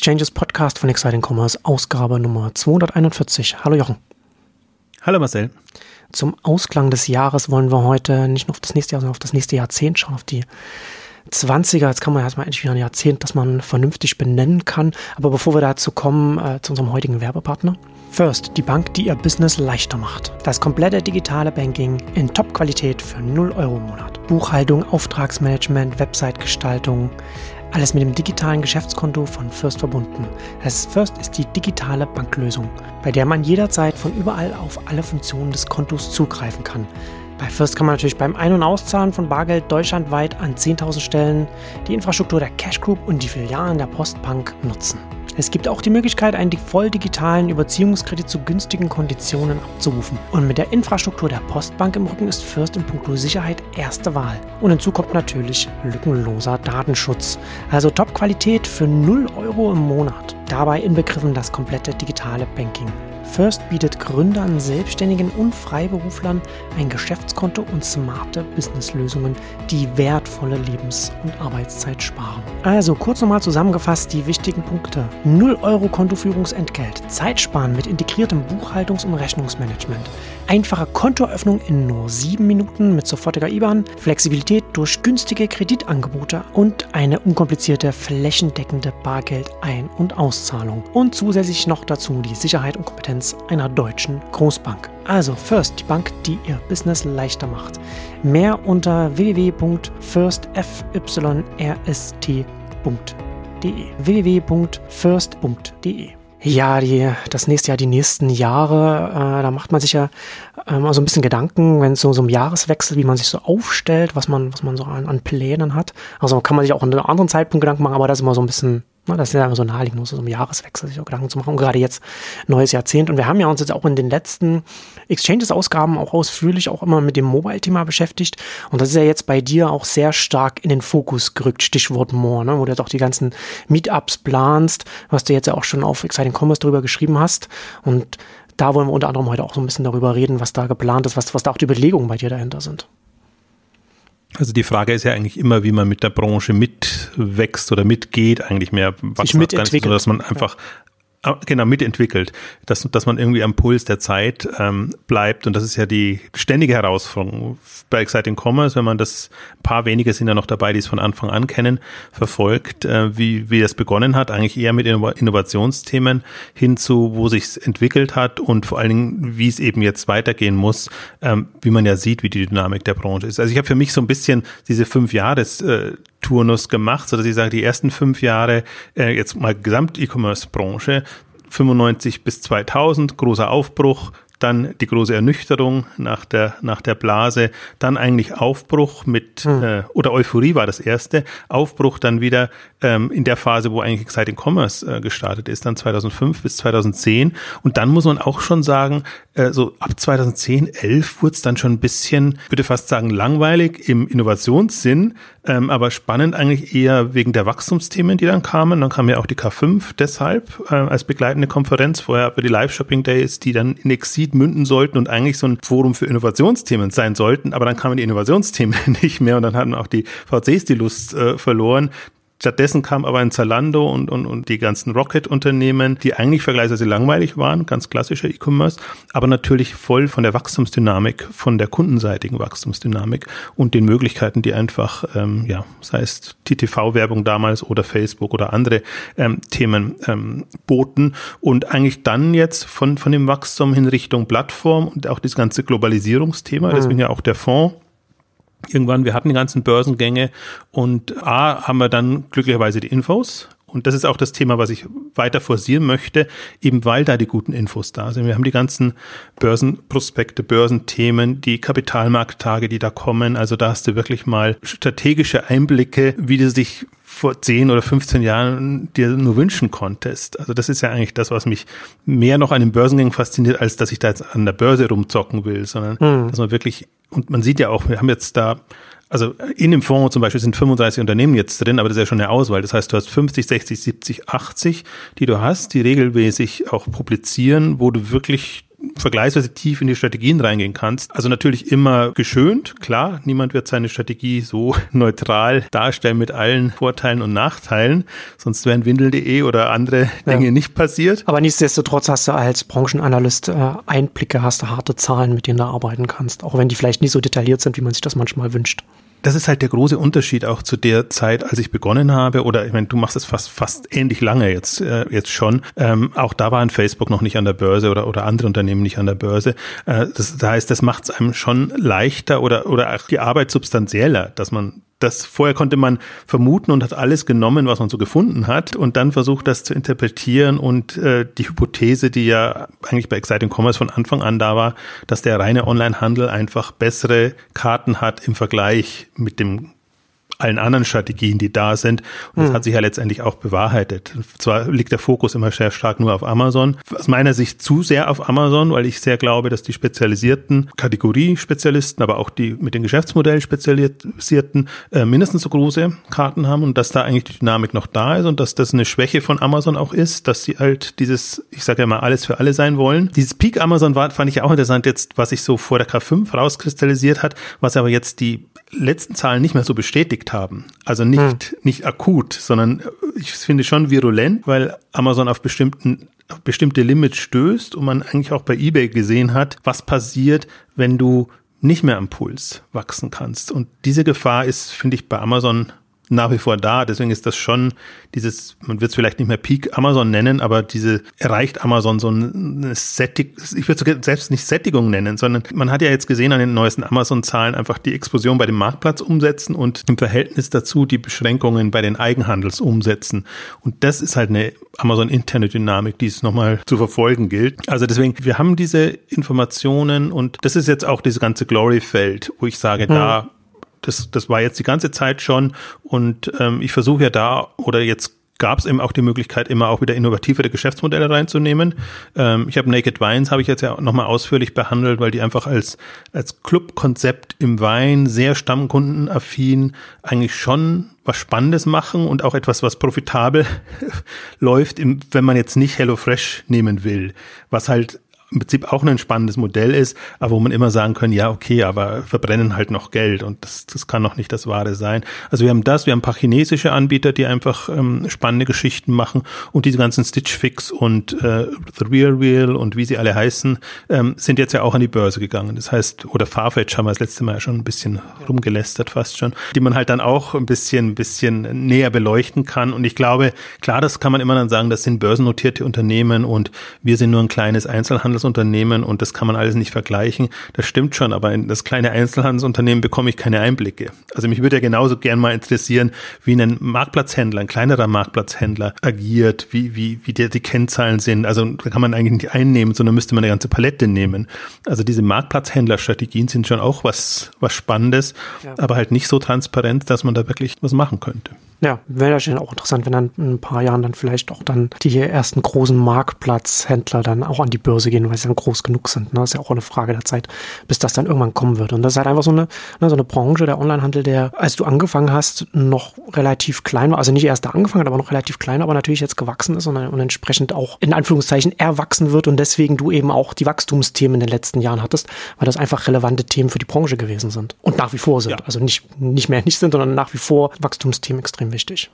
Exchanges Podcast von Exciting Commerce, Ausgabe Nummer 241. Hallo Jochen. Hallo Marcel. Zum Ausklang des Jahres wollen wir heute nicht nur auf das nächste Jahr, sondern auf das nächste Jahrzehnt schauen, auf die 20er. Jetzt kann man erstmal endlich wieder ein Jahrzehnt, das man vernünftig benennen kann. Aber bevor wir dazu kommen, äh, zu unserem heutigen Werbepartner. First, die Bank, die ihr Business leichter macht. Das komplette digitale Banking in Top-Qualität für 0 Euro im Monat. Buchhaltung, Auftragsmanagement, Website-Gestaltung, alles mit dem digitalen Geschäftskonto von First verbunden. Das First ist die digitale Banklösung, bei der man jederzeit von überall auf alle Funktionen des Kontos zugreifen kann. Bei First kann man natürlich beim Ein- und Auszahlen von Bargeld deutschlandweit an 10.000 Stellen die Infrastruktur der Cash Group und die Filialen der Postbank nutzen. Es gibt auch die Möglichkeit, einen voll digitalen Überziehungskredit zu günstigen Konditionen abzurufen. Und mit der Infrastruktur der Postbank im Rücken ist First in puncto Sicherheit erste Wahl. Und hinzu kommt natürlich lückenloser Datenschutz. Also Top-Qualität für 0 Euro im Monat. Dabei inbegriffen das komplette digitale Banking. First bietet Gründern, Selbstständigen und Freiberuflern ein Geschäftskonto und smarte Businesslösungen, die wertvolle Lebens- und Arbeitszeit sparen. Also kurz nochmal zusammengefasst die wichtigen Punkte. 0 Euro Kontoführungsentgelt, Zeitsparen mit integriertem Buchhaltungs- und Rechnungsmanagement, einfache Kontoöffnung in nur 7 Minuten mit sofortiger IBAN, Flexibilität durch günstige Kreditangebote und eine unkomplizierte flächendeckende Bargeld-Ein- und Auszahlung. Und zusätzlich noch dazu die Sicherheit und Kompetenz Kompetenz einer deutschen Großbank. Also First, die Bank, die ihr Business leichter macht. Mehr unter www.firstfyrst.de www.first.de ja, die, das nächste Jahr, die nächsten Jahre, äh, da macht man sich ja ähm, so ein bisschen Gedanken, wenn es so, so ein Jahreswechsel, wie man sich so aufstellt, was man, was man so an, an Plänen hat. Also kann man sich auch an einem anderen Zeitpunkt Gedanken machen, aber das ist immer so ein bisschen das ist ja so naheliegend, nur so im Jahreswechsel sich auch Gedanken zu machen. Und gerade jetzt neues Jahrzehnt. Und wir haben ja uns jetzt auch in den letzten Exchanges-Ausgaben auch ausführlich auch immer mit dem Mobile-Thema beschäftigt. Und das ist ja jetzt bei dir auch sehr stark in den Fokus gerückt. Stichwort More, ne? wo du jetzt auch die ganzen Meetups planst, was du jetzt ja auch schon auf Exciting Commerce drüber geschrieben hast. Und da wollen wir unter anderem heute auch so ein bisschen darüber reden, was da geplant ist, was, was da auch die Überlegungen bei dir dahinter sind. Also die Frage ist ja eigentlich immer, wie man mit der Branche mitwächst oder mitgeht, eigentlich mehr wachsen, Sich mitentwickelt. So, dass man einfach Ah, genau mitentwickelt, dass, dass man irgendwie am Puls der Zeit ähm, bleibt. Und das ist ja die ständige Herausforderung bei Exciting Commerce, wenn man das, ein paar wenige sind ja noch dabei, die es von Anfang an kennen, verfolgt, äh, wie, wie das begonnen hat, eigentlich eher mit Innovationsthemen hin zu, wo sich entwickelt hat und vor allen Dingen, wie es eben jetzt weitergehen muss, ähm, wie man ja sieht, wie die Dynamik der Branche ist. Also ich habe für mich so ein bisschen diese fünf Jahres äh, Turnus gemacht, so dass ich sage, die ersten fünf Jahre, äh, jetzt mal Gesamt-E-Commerce-Branche, 95 bis 2000, großer Aufbruch, dann die große Ernüchterung nach der, nach der Blase, dann eigentlich Aufbruch mit, hm. äh, oder Euphorie war das erste, Aufbruch dann wieder ähm, in der Phase, wo eigentlich Exciting Commerce äh, gestartet ist, dann 2005 bis 2010. Und dann muss man auch schon sagen, äh, so ab 2010, 11 wurde es dann schon ein bisschen, würde fast sagen, langweilig im Innovationssinn, ähm, aber spannend eigentlich eher wegen der Wachstumsthemen, die dann kamen. Dann kam ja auch die K5 deshalb äh, als begleitende Konferenz, vorher aber die Live-Shopping-Days, die dann in Exit münden sollten und eigentlich so ein Forum für Innovationsthemen sein sollten, aber dann kamen die Innovationsthemen nicht mehr und dann hatten auch die VCs die Lust äh, verloren. Stattdessen kam aber ein Zalando und, und, und die ganzen Rocket-Unternehmen, die eigentlich vergleichsweise langweilig waren, ganz klassischer E-Commerce, aber natürlich voll von der Wachstumsdynamik, von der kundenseitigen Wachstumsdynamik und den Möglichkeiten, die einfach, ähm, ja, sei es die TV-Werbung damals oder Facebook oder andere ähm, Themen ähm, boten und eigentlich dann jetzt von, von dem Wachstum in Richtung Plattform und auch das ganze Globalisierungsthema, mhm. deswegen ja auch der Fonds, irgendwann, wir hatten die ganzen Börsengänge und A, haben wir dann glücklicherweise die Infos. Und das ist auch das Thema, was ich weiter forcieren möchte, eben weil da die guten Infos da sind. Wir haben die ganzen Börsenprospekte, Börsenthemen, die Kapitalmarkttage, die da kommen. Also da hast du wirklich mal strategische Einblicke, wie du dich vor 10 oder 15 Jahren dir nur wünschen konntest. Also das ist ja eigentlich das, was mich mehr noch an den Börsengängen fasziniert, als dass ich da jetzt an der Börse rumzocken will, sondern mhm. dass man wirklich und man sieht ja auch, wir haben jetzt da, also in dem Fonds zum Beispiel sind 35 Unternehmen jetzt drin, aber das ist ja schon eine Auswahl. Das heißt, du hast 50, 60, 70, 80, die du hast, die regelmäßig auch publizieren, wo du wirklich vergleichsweise tief in die Strategien reingehen kannst. Also natürlich immer geschönt, klar, niemand wird seine Strategie so neutral darstellen mit allen Vorteilen und Nachteilen, sonst wären Windel.de oder andere ja. Dinge nicht passiert. Aber nichtsdestotrotz hast du als Branchenanalyst äh, Einblicke, hast du harte Zahlen, mit denen du arbeiten kannst, auch wenn die vielleicht nicht so detailliert sind, wie man sich das manchmal wünscht das ist halt der große Unterschied auch zu der Zeit, als ich begonnen habe. Oder ich meine, du machst es fast fast ähnlich lange jetzt äh, jetzt schon. Ähm, auch da war ein Facebook noch nicht an der Börse oder oder andere Unternehmen nicht an der Börse. Äh, das, das heißt, das macht es einem schon leichter oder oder auch die Arbeit substanzieller, dass man das vorher konnte man vermuten und hat alles genommen, was man so gefunden hat und dann versucht, das zu interpretieren und äh, die Hypothese, die ja eigentlich bei Exciting Commerce von Anfang an da war, dass der reine Onlinehandel einfach bessere Karten hat im Vergleich mit dem allen anderen Strategien, die da sind. Und das mhm. hat sich ja letztendlich auch bewahrheitet. Zwar liegt der Fokus immer sehr stark nur auf Amazon. Aus meiner Sicht zu sehr auf Amazon, weil ich sehr glaube, dass die spezialisierten Kategoriespezialisten, aber auch die mit den Geschäftsmodellen spezialisierten äh, mindestens so große Karten haben und dass da eigentlich die Dynamik noch da ist und dass das eine Schwäche von Amazon auch ist, dass sie halt dieses, ich sage ja mal, alles für alle sein wollen. Dieses Peak Amazon war, fand ich auch interessant jetzt, was sich so vor der K5 rauskristallisiert hat, was aber jetzt die letzten Zahlen nicht mehr so bestätigt haben. Also nicht, hm. nicht akut, sondern ich finde schon virulent, weil Amazon auf bestimmten auf bestimmte Limits stößt und man eigentlich auch bei eBay gesehen hat, was passiert, wenn du nicht mehr am Puls wachsen kannst. Und diese Gefahr ist, finde ich, bei Amazon nach wie vor da. Deswegen ist das schon dieses, man wird es vielleicht nicht mehr Peak Amazon nennen, aber diese erreicht Amazon so eine Sättig, ich würde es selbst nicht Sättigung nennen, sondern man hat ja jetzt gesehen an den neuesten Amazon-Zahlen einfach die Explosion bei dem Marktplatz umsetzen und im Verhältnis dazu die Beschränkungen bei den Eigenhandelsumsätzen. Und das ist halt eine Amazon-interne Dynamik, die es nochmal zu verfolgen gilt. Also deswegen, wir haben diese Informationen und das ist jetzt auch dieses ganze Glory-Feld, wo ich sage, hm. da das, das war jetzt die ganze Zeit schon und ähm, ich versuche ja da oder jetzt gab es eben auch die Möglichkeit, immer auch wieder innovativere Geschäftsmodelle reinzunehmen. Ähm, ich habe Naked Wines, habe ich jetzt ja nochmal ausführlich behandelt, weil die einfach als, als Clubkonzept im Wein sehr stammkundenaffin eigentlich schon was Spannendes machen und auch etwas, was profitabel läuft, im, wenn man jetzt nicht HelloFresh nehmen will, was halt im Prinzip auch ein spannendes Modell ist, aber wo man immer sagen kann, ja, okay, aber verbrennen halt noch Geld und das, das kann noch nicht das Wahre sein. Also wir haben das, wir haben ein paar chinesische Anbieter, die einfach ähm, spannende Geschichten machen und diese ganzen Stitch Fix und äh, The Real Wheel und wie sie alle heißen, ähm, sind jetzt ja auch an die Börse gegangen. Das heißt, oder Farfetch haben wir das letzte Mal ja schon ein bisschen rumgelästert fast schon, die man halt dann auch ein bisschen, ein bisschen näher beleuchten kann und ich glaube, klar, das kann man immer dann sagen, das sind börsennotierte Unternehmen und wir sind nur ein kleines Einzelhandels Einzelhandelsunternehmen und das kann man alles nicht vergleichen. Das stimmt schon, aber in das kleine Einzelhandelsunternehmen bekomme ich keine Einblicke. Also mich würde ja genauso gern mal interessieren, wie ein Marktplatzhändler, ein kleinerer Marktplatzhändler agiert, wie, wie, wie die, die Kennzahlen sind. Also da kann man eigentlich nicht einnehmen, sondern müsste man eine ganze Palette nehmen. Also diese Marktplatzhändlerstrategien sind schon auch was, was Spannendes, ja. aber halt nicht so transparent, dass man da wirklich was machen könnte. Ja, wäre ja auch interessant, wenn dann in ein paar Jahren dann vielleicht auch dann die ersten großen Marktplatzhändler dann auch an die Börse gehen, weil sie dann groß genug sind. Ne? Das ist ja auch eine Frage der Zeit, bis das dann irgendwann kommen wird. Und das ist halt einfach so eine, ne, so eine Branche, der Onlinehandel, der, als du angefangen hast, noch relativ klein war, also nicht erst da angefangen hat, aber noch relativ klein, aber natürlich jetzt gewachsen ist und, und entsprechend auch in Anführungszeichen erwachsen wird und deswegen du eben auch die Wachstumsthemen in den letzten Jahren hattest, weil das einfach relevante Themen für die Branche gewesen sind und nach wie vor sind. Ja. Also nicht, nicht mehr nicht sind, sondern nach wie vor Wachstumsthemen extrem wichtig.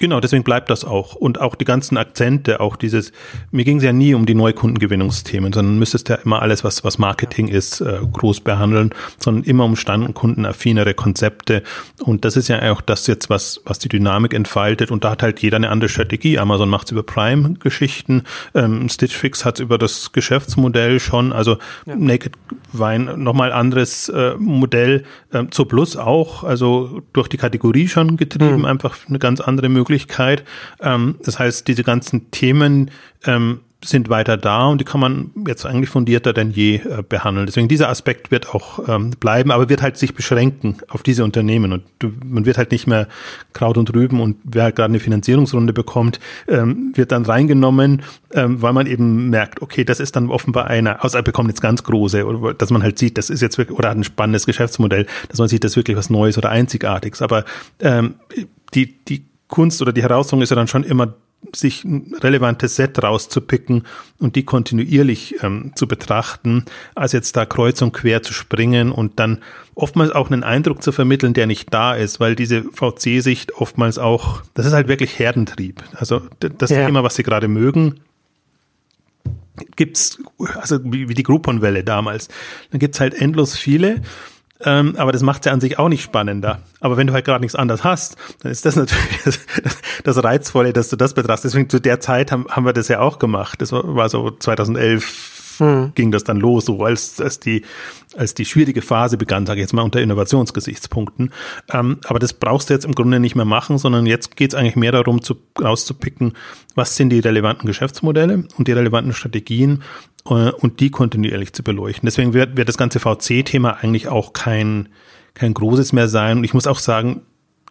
Genau, deswegen bleibt das auch. Und auch die ganzen Akzente, auch dieses, mir ging es ja nie um die Neukundengewinnungsthemen, sondern müsstest ja immer alles, was, was Marketing ist, äh, groß behandeln, sondern immer um standenkundenaffinere Konzepte. Und das ist ja auch das jetzt, was, was die Dynamik entfaltet. Und da hat halt jeder eine andere Strategie. Amazon macht es über Prime-Geschichten, ähm, Stitch Fix hat es über das Geschäftsmodell schon, also ja. Naked Wine nochmal anderes äh, Modell, äh, zur Plus auch, also durch die Kategorie schon getrieben, mhm. einfach eine ganz andere Möglichkeit Möglichkeit. Ähm, das heißt, diese ganzen Themen ähm, sind weiter da und die kann man jetzt eigentlich fundierter denn je äh, behandeln. Deswegen dieser Aspekt wird auch ähm, bleiben, aber wird halt sich beschränken auf diese Unternehmen und du, man wird halt nicht mehr Kraut und Rüben und wer halt gerade eine Finanzierungsrunde bekommt, ähm, wird dann reingenommen, ähm, weil man eben merkt, okay, das ist dann offenbar einer, außer er bekommt jetzt ganz große oder dass man halt sieht, das ist jetzt wirklich oder hat ein spannendes Geschäftsmodell, dass man sieht, das ist wirklich was Neues oder Einzigartiges. Aber ähm, die die Kunst oder die Herausforderung ist ja dann schon immer sich ein relevantes Set rauszupicken und die kontinuierlich ähm, zu betrachten, als jetzt da kreuz und quer zu springen und dann oftmals auch einen Eindruck zu vermitteln, der nicht da ist, weil diese VC-Sicht oftmals auch, das ist halt wirklich Herdentrieb. Also das ja. Thema, was sie gerade mögen, gibt's, also wie, wie die Groupon-Welle damals, dann gibt's halt endlos viele ähm, aber das macht ja an sich auch nicht spannender. Aber wenn du halt gerade nichts anderes hast, dann ist das natürlich das, das, Reizvolle, dass du das betrachtest. Deswegen zu der Zeit haben, haben wir das ja auch gemacht. Das war, war so 2011, hm. ging das dann los, so als, als die, als die schwierige Phase begann, sage ich jetzt mal unter Innovationsgesichtspunkten. Ähm, aber das brauchst du jetzt im Grunde nicht mehr machen, sondern jetzt geht es eigentlich mehr darum, zu, rauszupicken, was sind die relevanten Geschäftsmodelle und die relevanten Strategien äh, und die kontinuierlich zu beleuchten. Deswegen wird, wird das ganze VC-Thema eigentlich auch kein, kein großes mehr sein. Und ich muss auch sagen,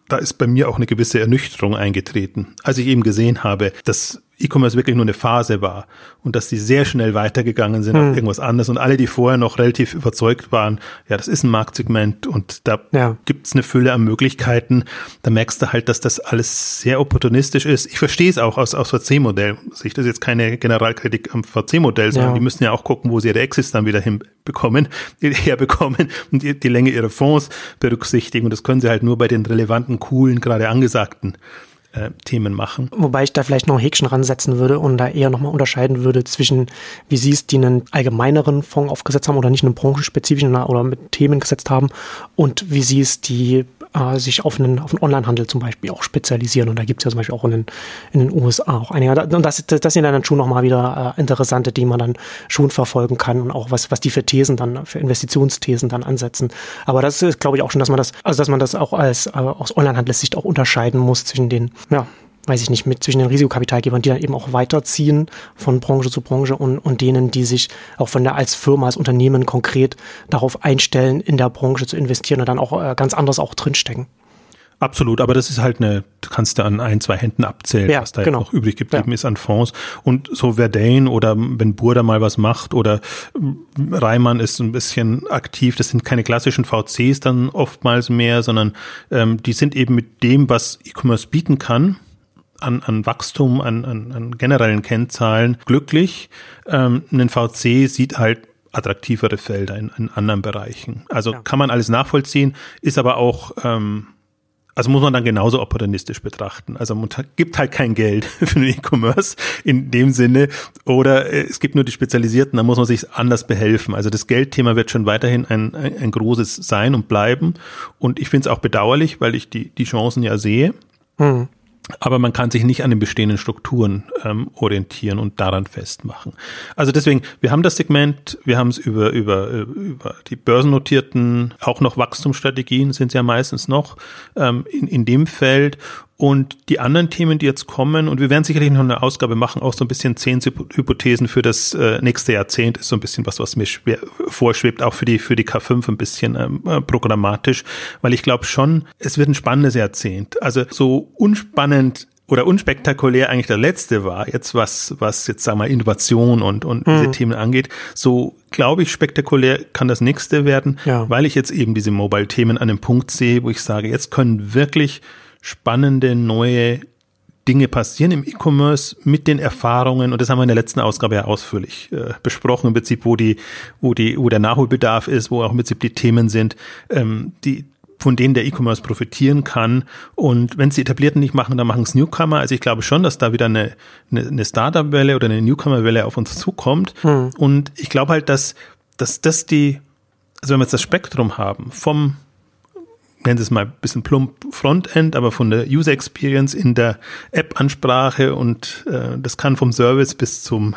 da ist bei mir auch eine gewisse Ernüchterung eingetreten, als ich eben gesehen habe, dass E-Commerce wirklich nur eine Phase war und dass die sehr schnell weitergegangen sind hm. auf irgendwas anderes und alle, die vorher noch relativ überzeugt waren, ja, das ist ein Marktsegment und da ja. gibt's eine Fülle an Möglichkeiten, da merkst du halt, dass das alles sehr opportunistisch ist. Ich verstehe es auch aus, aus VC-Modell. Ich das ist jetzt keine Generalkritik am VC-Modell, sondern ja. die müssen ja auch gucken, wo sie ihre Exits dann wieder hinbekommen, herbekommen und die, die Länge ihrer Fonds berücksichtigen und das können sie halt nur bei den relevanten, coolen, gerade angesagten äh, Themen machen. Wobei ich da vielleicht noch ein Häkchen ransetzen würde und da eher nochmal unterscheiden würde zwischen, wie sie es, die einen allgemeineren Fonds aufgesetzt haben oder nicht einen branchenspezifischen oder mit Themen gesetzt haben und wie sie es, die äh, sich auf einen, auf einen Onlinehandel zum Beispiel auch spezialisieren. Und da gibt es ja zum Beispiel auch in den, in den USA auch einige. Und das, das sind dann schon nochmal wieder äh, interessante, die man dann schon verfolgen kann und auch was, was die für Thesen dann, für Investitionsthesen dann ansetzen. Aber das ist, glaube ich, auch schon, dass man das, also dass man das auch als äh, aus Onlinehandelssicht auch unterscheiden muss zwischen den, ja, weiß ich nicht, mit zwischen den Risikokapitalgebern, die dann eben auch weiterziehen von Branche zu Branche und, und denen, die sich auch von der als Firma, als Unternehmen konkret darauf einstellen, in der Branche zu investieren und dann auch äh, ganz anders auch drinstecken. Absolut, aber das ist halt eine, du kannst da an ein, zwei Händen abzählen, ja, was da genau. noch übrig geblieben ja. ist an Fonds. Und so Verdane oder wenn Burda mal was macht oder Reimann ist ein bisschen aktiv, das sind keine klassischen VCs dann oftmals mehr, sondern ähm, die sind eben mit dem, was E-Commerce bieten kann, an, an Wachstum, an, an, an generellen Kennzahlen glücklich. Ähm, ein VC sieht halt attraktivere Felder in, in anderen Bereichen. Also ja. kann man alles nachvollziehen, ist aber auch, ähm, also muss man dann genauso opportunistisch betrachten. Also man gibt halt kein Geld für den E-Commerce in dem Sinne oder äh, es gibt nur die Spezialisierten, da muss man sich anders behelfen. Also das Geldthema wird schon weiterhin ein, ein, ein großes sein und bleiben und ich finde es auch bedauerlich, weil ich die, die Chancen ja sehe. Mhm aber man kann sich nicht an den bestehenden Strukturen ähm, orientieren und daran festmachen. Also deswegen, wir haben das Segment, wir haben es über, über, über die börsennotierten, auch noch Wachstumsstrategien sind es ja meistens noch ähm, in, in dem Feld und die anderen Themen, die jetzt kommen, und wir werden sicherlich noch eine Ausgabe machen, auch so ein bisschen zehn Hypothesen für das äh, nächste Jahrzehnt, ist so ein bisschen was, was mir vorschwebt, auch für die, für die K5 ein bisschen ähm, äh, programmatisch, weil ich glaube schon, es wird ein spannendes Jahrzehnt. Also so unspannend oder unspektakulär eigentlich der letzte war, jetzt was, was jetzt sagen wir Innovation und, und mhm. diese Themen angeht, so glaube ich, spektakulär kann das nächste werden, ja. weil ich jetzt eben diese Mobile-Themen an einem Punkt sehe, wo ich sage, jetzt können wirklich spannende neue Dinge passieren im E-Commerce mit den Erfahrungen und das haben wir in der letzten Ausgabe ja ausführlich äh, besprochen im Prinzip, wo die, wo die, wo der Nachholbedarf ist, wo auch im Prinzip die Themen sind, ähm, die von denen der E-Commerce profitieren kann. Und wenn es die Etablierten nicht machen, dann machen es Newcomer. Also ich glaube schon, dass da wieder eine, eine, eine Startup-Welle oder eine Newcomer-Welle auf uns zukommt. Hm. Und ich glaube halt, dass, dass das die, also wenn wir jetzt das Spektrum haben, vom nennen Sie es mal ein bisschen plump Frontend, aber von der User Experience in der App-Ansprache und äh, das kann vom Service bis zum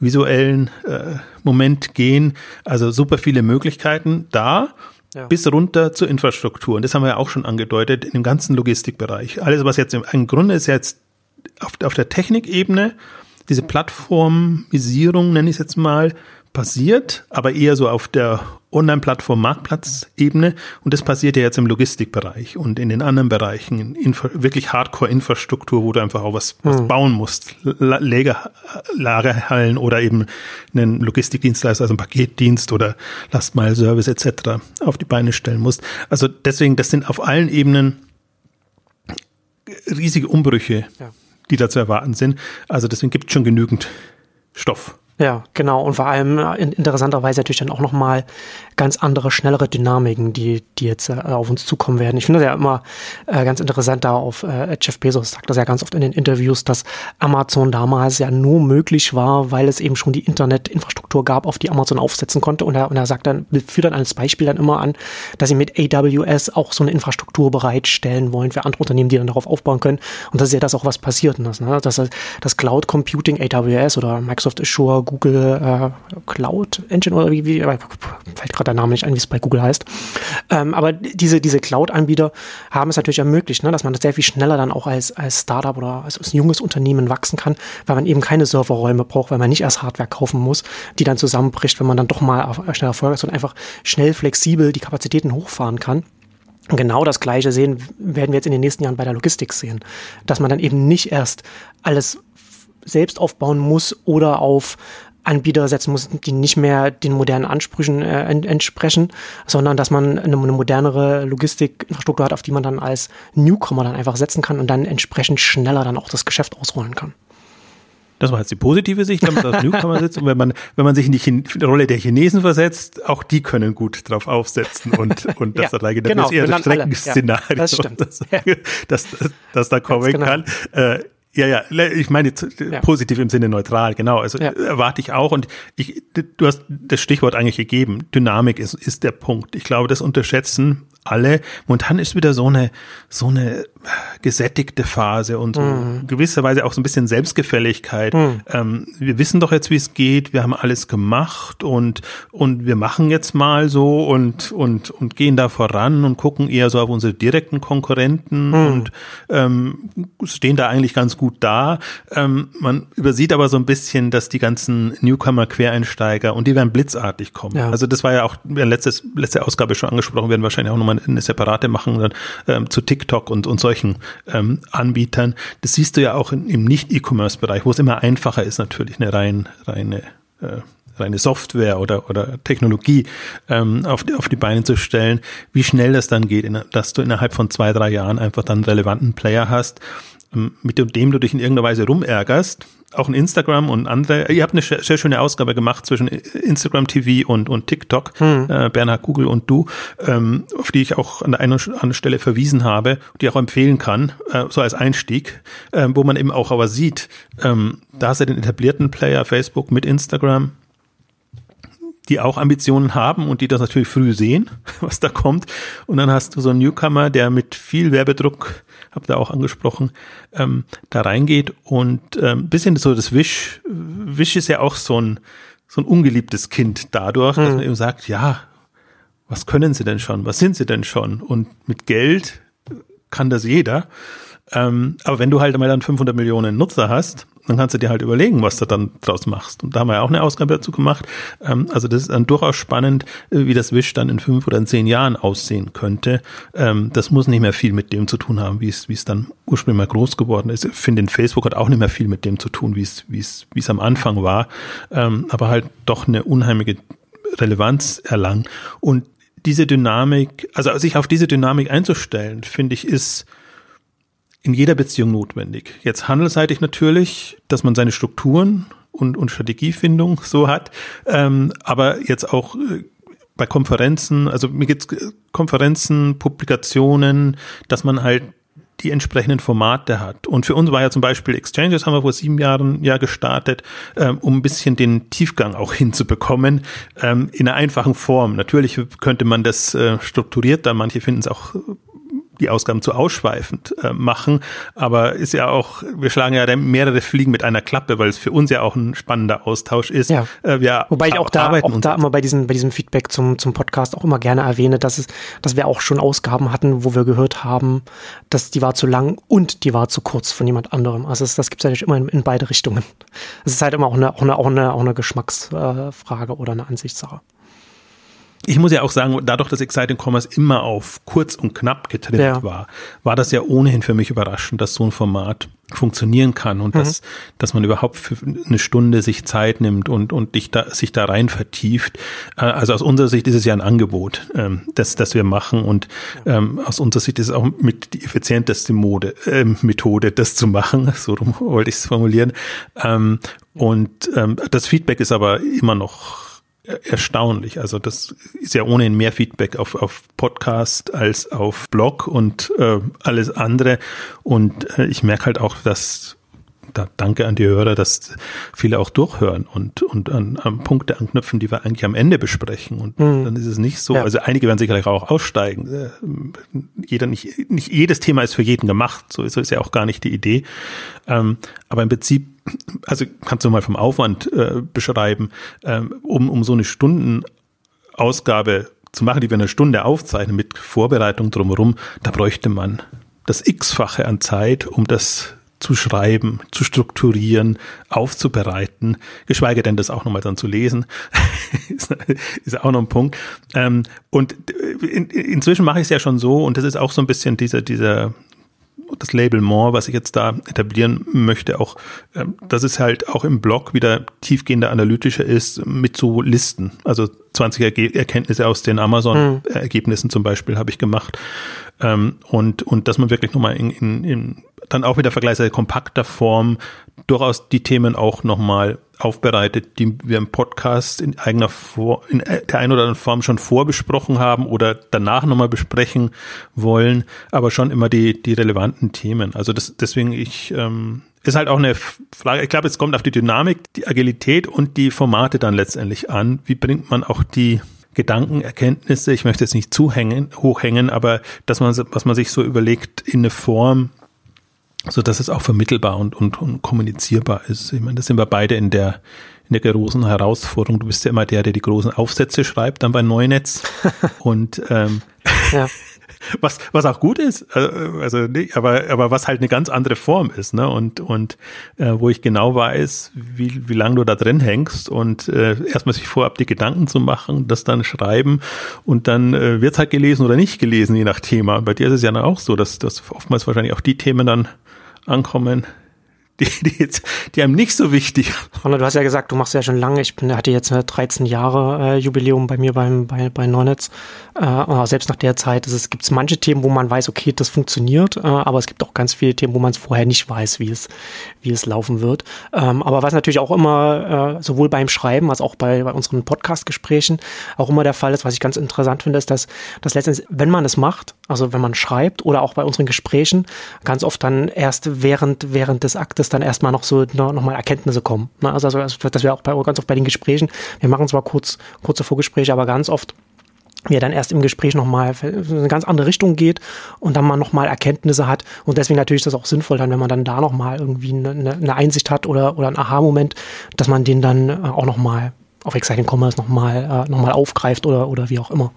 visuellen äh, Moment gehen. Also super viele Möglichkeiten da. Ja. Bis runter zur Infrastruktur. Und das haben wir ja auch schon angedeutet in dem ganzen Logistikbereich. Alles, was jetzt im, im Grunde ist jetzt auf, auf der Technikebene, diese Plattformisierung, nenne ich es jetzt mal, passiert, aber eher so auf der Online-Plattform Marktplatzebene und das passiert ja jetzt im Logistikbereich und in den anderen Bereichen, in wirklich Hardcore-Infrastruktur, wo du einfach auch was, was mhm. bauen musst, Lager, Lagerhallen oder eben einen Logistikdienstleister, also einen Paketdienst oder Lastmile-Service etc. auf die Beine stellen musst. Also deswegen, das sind auf allen Ebenen riesige Umbrüche, ja die da zu erwarten sind. Also deswegen gibt es schon genügend Stoff. Ja, genau. Und vor allem äh, in, interessanterweise natürlich dann auch nochmal ganz andere, schnellere Dynamiken, die, die jetzt äh, auf uns zukommen werden. Ich finde das ja immer äh, ganz interessant da auf äh, Jeff Bezos sagt das ja ganz oft in den Interviews, dass Amazon damals ja nur möglich war, weil es eben schon die Internetinfrastruktur gab, auf die Amazon aufsetzen konnte. Und er, und er sagt dann, führt dann als Beispiel dann immer an, dass sie mit AWS auch so eine Infrastruktur bereitstellen wollen für andere Unternehmen, die dann darauf aufbauen können. Und das ist ja das auch, was passiert ist. Ne? Dass das Cloud Computing, AWS oder Microsoft Azure Google äh, Cloud Engine oder wie, wie fällt gerade der Name nicht ein, wie es bei Google heißt. Ähm, aber diese, diese Cloud-Anbieter haben es natürlich ermöglicht, ne, dass man das sehr viel schneller dann auch als, als Startup oder als, als junges Unternehmen wachsen kann, weil man eben keine Serverräume braucht, weil man nicht erst Hardware kaufen muss, die dann zusammenbricht, wenn man dann doch mal schnell Erfolg ist und einfach schnell, flexibel die Kapazitäten hochfahren kann. Genau das Gleiche sehen werden wir jetzt in den nächsten Jahren bei der Logistik sehen, dass man dann eben nicht erst alles selbst aufbauen muss oder auf Anbieter setzen muss, die nicht mehr den modernen Ansprüchen äh, entsprechen, sondern dass man eine, eine modernere Logistikinfrastruktur hat, auf die man dann als Newcomer dann einfach setzen kann und dann entsprechend schneller dann auch das Geschäft ausrollen kann. Das war jetzt die positive Sicht, wenn man als Newcomer sitzt. Und wenn man, wenn man sich in die, Chin Rolle der Chinesen versetzt, auch die können gut drauf aufsetzen und, und das ja, alleine genau, das ist eher das Streckenszenario, ja, das, das, das, das, da kommen genau. kann. Äh, ja, ja, ich meine ja. positiv im Sinne neutral, genau. Also ja. erwarte ich auch und ich, du hast das Stichwort eigentlich gegeben. Dynamik ist, ist der Punkt. Ich glaube, das unterschätzen alle. Momentan ist wieder so eine, so eine gesättigte Phase und so mhm. gewisserweise auch so ein bisschen Selbstgefälligkeit. Mhm. Ähm, wir wissen doch jetzt, wie es geht. Wir haben alles gemacht und, und wir machen jetzt mal so und, und, und gehen da voran und gucken eher so auf unsere direkten Konkurrenten mhm. und ähm, stehen da eigentlich ganz gut da. Ähm, man übersieht aber so ein bisschen, dass die ganzen Newcomer, Quereinsteiger und die werden blitzartig kommen. Ja. Also das war ja auch letztes, letzte Ausgabe schon angesprochen, werden wahrscheinlich auch nochmal eine separate machen dann, ähm, zu TikTok und, und solchen ähm, Anbietern. Das siehst du ja auch im Nicht-E-Commerce-Bereich, wo es immer einfacher ist, natürlich eine rein, reine äh, reine Software oder, oder Technologie ähm, auf, die, auf die Beine zu stellen, wie schnell das dann geht, in, dass du innerhalb von zwei, drei Jahren einfach dann relevanten Player hast, mit dem du dich in irgendeiner Weise rumärgerst auch in Instagram und andere. Ihr habt eine sehr schöne Ausgabe gemacht zwischen Instagram TV und, und TikTok, hm. äh, Bernhard Google und du, ähm, auf die ich auch an der einen oder anderen Stelle verwiesen habe, die auch empfehlen kann, äh, so als Einstieg, äh, wo man eben auch aber sieht, ähm, da hast du den etablierten Player Facebook mit Instagram, die auch Ambitionen haben und die das natürlich früh sehen, was da kommt. Und dann hast du so einen Newcomer, der mit viel Werbedruck habt ihr auch angesprochen, ähm, da reingeht und ähm, bisschen so das Wish, Wish ist ja auch so ein, so ein ungeliebtes Kind dadurch, dass hm. man eben sagt, ja, was können sie denn schon? Was sind sie denn schon? Und mit Geld kann das jeder. Ähm, aber wenn du halt einmal dann 500 Millionen Nutzer hast, dann kannst du dir halt überlegen, was du dann draus machst. Und da haben wir ja auch eine Ausgabe dazu gemacht. Ähm, also das ist dann durchaus spannend, äh, wie das Wish dann in fünf oder in zehn Jahren aussehen könnte. Ähm, das muss nicht mehr viel mit dem zu tun haben, wie es, wie es dann ursprünglich mal groß geworden ist. Ich finde, Facebook hat auch nicht mehr viel mit dem zu tun, wie es, wie es, wie es am Anfang war. Ähm, aber halt doch eine unheimliche Relevanz erlangen. Und diese Dynamik, also sich auf diese Dynamik einzustellen, finde ich, ist in jeder Beziehung notwendig. Jetzt handelsseitig natürlich, dass man seine Strukturen und, und Strategiefindung so hat, ähm, aber jetzt auch äh, bei Konferenzen, also mir geht's äh, Konferenzen, Publikationen, dass man halt die entsprechenden Formate hat. Und für uns war ja zum Beispiel Exchanges, haben wir vor sieben Jahren ja gestartet, ähm, um ein bisschen den Tiefgang auch hinzubekommen, ähm, in einer einfachen Form. Natürlich könnte man das äh, strukturierter, manche finden es auch die Ausgaben zu ausschweifend äh, machen. Aber ist ja auch, wir schlagen ja mehrere Fliegen mit einer Klappe, weil es für uns ja auch ein spannender Austausch ist. Ja. Äh, wir Wobei ich auch da, auch da immer bei diesem, bei diesem Feedback zum, zum Podcast auch immer gerne erwähne, dass es, dass wir auch schon Ausgaben hatten, wo wir gehört haben, dass die war zu lang und die war zu kurz von jemand anderem. Also das, das gibt es nicht immer in, in beide Richtungen. Es ist halt immer auch eine, auch eine, auch eine, auch eine Geschmacksfrage äh, oder eine Ansichtssache ich muss ja auch sagen, dadurch, dass Exciting Commerce immer auf kurz und knapp getrennt ja. war, war das ja ohnehin für mich überraschend, dass so ein Format funktionieren kann und mhm. dass, dass man überhaupt für eine Stunde sich Zeit nimmt und, und dich da, sich da rein vertieft. Äh, also aus unserer Sicht ist es ja ein Angebot, ähm, das, das wir machen und ähm, aus unserer Sicht ist es auch mit die effizienteste Mode, äh, Methode, das zu machen. So wollte ich es formulieren. Ähm, und ähm, das Feedback ist aber immer noch erstaunlich. Also das ist ja ohnehin mehr Feedback auf, auf Podcast als auf Blog und äh, alles andere. Und äh, ich merke halt auch, dass da danke an die Hörer, dass viele auch durchhören und, und an, an Punkte anknüpfen, die wir eigentlich am Ende besprechen. Und mhm. dann ist es nicht so, ja. also einige werden sicherlich auch aussteigen. Äh, jeder nicht, nicht jedes Thema ist für jeden gemacht. So ist, so ist ja auch gar nicht die Idee. Ähm, aber im Prinzip, also kannst du mal vom Aufwand äh, beschreiben, ähm, um, um so eine Stundenausgabe zu machen, die wir eine Stunde aufzeichnen mit Vorbereitung drumherum, da bräuchte man das X-fache an Zeit, um das zu schreiben, zu strukturieren, aufzubereiten, geschweige denn das auch nochmal dann zu lesen, ist, auch noch ein Punkt. Ähm, und in, inzwischen mache ich es ja schon so, und das ist auch so ein bisschen dieser, dieser das Label More, was ich jetzt da etablieren möchte, auch, ähm, dass es halt auch im Blog wieder tiefgehender analytischer ist mit so Listen. Also 20 Erkenntnisse aus den Amazon-Ergebnissen zum Beispiel habe ich gemacht. Ähm, und, und dass man wirklich nochmal in, in, in dann auch wieder vergleichsweise kompakter Form durchaus die Themen auch nochmal aufbereitet, die wir im Podcast in eigener Form, in der einen oder anderen Form schon vorbesprochen haben oder danach nochmal besprechen wollen, aber schon immer die, die relevanten Themen. Also das, deswegen ich, ähm, ist halt auch eine Frage, ich glaube, es kommt auf die Dynamik, die Agilität und die Formate dann letztendlich an. Wie bringt man auch die Gedankenerkenntnisse, ich möchte jetzt nicht zu hängen, hochhängen, aber dass man, was man sich so überlegt, in eine Form, so dass es auch vermittelbar und, und, und kommunizierbar ist. Ich meine, das sind wir beide in der, in der großen Herausforderung. Du bist ja immer der, der die großen Aufsätze schreibt, dann bei Neunetz. und ähm, ja. Was, was auch gut ist, äh, also nicht, aber, aber was halt eine ganz andere Form ist, ne? Und, und äh, wo ich genau weiß, wie, wie lange du da drin hängst und äh, erstmal sich vorab die Gedanken zu machen, das dann schreiben und dann äh, wird halt gelesen oder nicht gelesen, je nach Thema. Bei dir ist es ja auch so, dass, dass oftmals wahrscheinlich auch die Themen dann ankommen, die, die, jetzt, die einem nicht so wichtig. Ronald, du hast ja gesagt, du machst ja schon lange. Ich bin, hatte jetzt eine 13 Jahre äh, Jubiläum bei mir beim, bei, bei Neunetz. Äh, selbst nach der Zeit gibt es manche Themen, wo man weiß, okay, das funktioniert, äh, aber es gibt auch ganz viele Themen, wo man es vorher nicht weiß, wie es, wie es laufen wird. Ähm, aber was natürlich auch immer, äh, sowohl beim Schreiben als auch bei, bei unseren Podcast-Gesprächen auch immer der Fall ist, was ich ganz interessant finde, ist, dass, dass letztendlich, wenn man es macht, also wenn man schreibt oder auch bei unseren Gesprächen, ganz oft dann erst während, während des Aktes dann erstmal noch so noch, noch mal Erkenntnisse kommen. Ne? Also, also, dass wir auch bei, ganz oft bei den Gesprächen, wir machen zwar kurz, kurze Vorgespräche, aber ganz oft wie er dann erst im Gespräch nochmal in eine ganz andere Richtung geht und dann man nochmal Erkenntnisse hat. Und deswegen natürlich ist das auch sinnvoll, dann, wenn man dann da nochmal irgendwie eine, eine Einsicht hat oder, oder einen Aha-Moment, dass man den dann äh, auch nochmal auf Exciting Commerce nochmal äh, noch aufgreift oder, oder wie auch immer.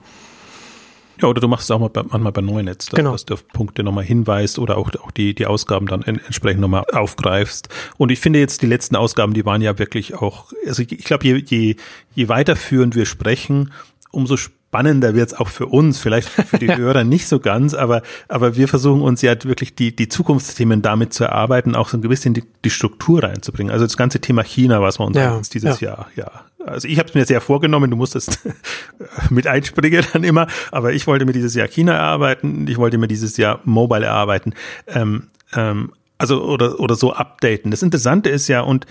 Ja, oder du machst es auch mal bei, manchmal bei Neunetz, dass, genau. dass du auf Punkte nochmal hinweist oder auch, auch die, die Ausgaben dann entsprechend nochmal aufgreifst. Und ich finde jetzt die letzten Ausgaben, die waren ja wirklich auch, also ich, ich glaube, je, je, je weiterführend wir sprechen, umso spannender wird es auch für uns, vielleicht für die Hörer nicht so ganz, aber, aber wir versuchen uns ja wirklich die, die Zukunftsthemen damit zu erarbeiten, auch so ein bisschen die, die Struktur reinzubringen. Also das ganze Thema China, was wir uns ja, dieses ja. Jahr, ja. Also ich habe es mir sehr vorgenommen, du musstest mit einspringen dann immer, aber ich wollte mir dieses Jahr China erarbeiten, ich wollte mir dieses Jahr Mobile erarbeiten. Ähm, ähm, also oder oder so updaten. Das Interessante ist ja und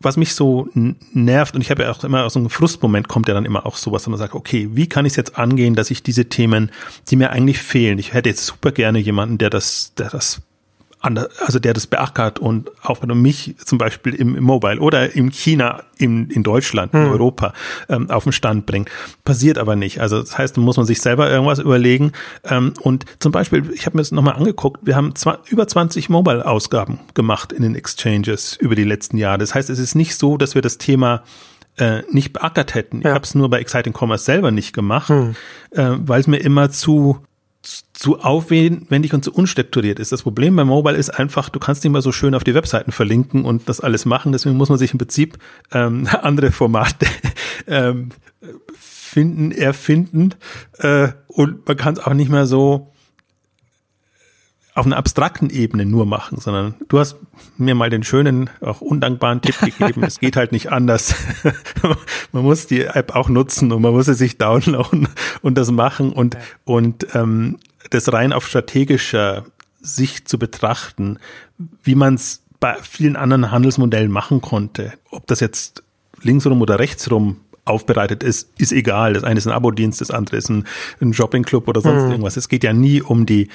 was mich so nervt, und ich habe ja auch immer aus so einem Frustmoment kommt ja dann immer auch sowas, wenn man sagt, okay, wie kann ich es jetzt angehen, dass ich diese Themen, die mir eigentlich fehlen, ich hätte jetzt super gerne jemanden, der das, der das also der das beackert und auch wenn du mich zum Beispiel im, im Mobile oder in China, in, in Deutschland, in hm. Europa ähm, auf den Stand bringt. Passiert aber nicht. Also das heißt, da muss man sich selber irgendwas überlegen. Ähm, und zum Beispiel, ich habe mir das nochmal angeguckt, wir haben zwar über 20 Mobile-Ausgaben gemacht in den Exchanges über die letzten Jahre. Das heißt, es ist nicht so, dass wir das Thema äh, nicht beackert hätten. Ja. Ich habe es nur bei Exciting Commerce selber nicht gemacht, hm. äh, weil es mir immer zu zu aufwendig und zu unstrukturiert ist. Das Problem bei Mobile ist einfach, du kannst nicht mal so schön auf die Webseiten verlinken und das alles machen. Deswegen muss man sich im Prinzip ähm, andere Formate ähm, finden, erfinden äh, und man kann es auch nicht mehr so auf einer abstrakten Ebene nur machen, sondern du hast mir mal den schönen, auch undankbaren Tipp gegeben, es geht halt nicht anders. man muss die App auch nutzen und man muss sie sich downloaden und das machen und, und ähm, das rein auf strategischer Sicht zu betrachten, wie man es bei vielen anderen Handelsmodellen machen konnte. Ob das jetzt linksrum oder rechtsrum aufbereitet ist, ist egal. Das eine ist ein Abo-Dienst, das andere ist ein, ein Shopping-Club oder sonst mhm. irgendwas. Es geht ja nie um die,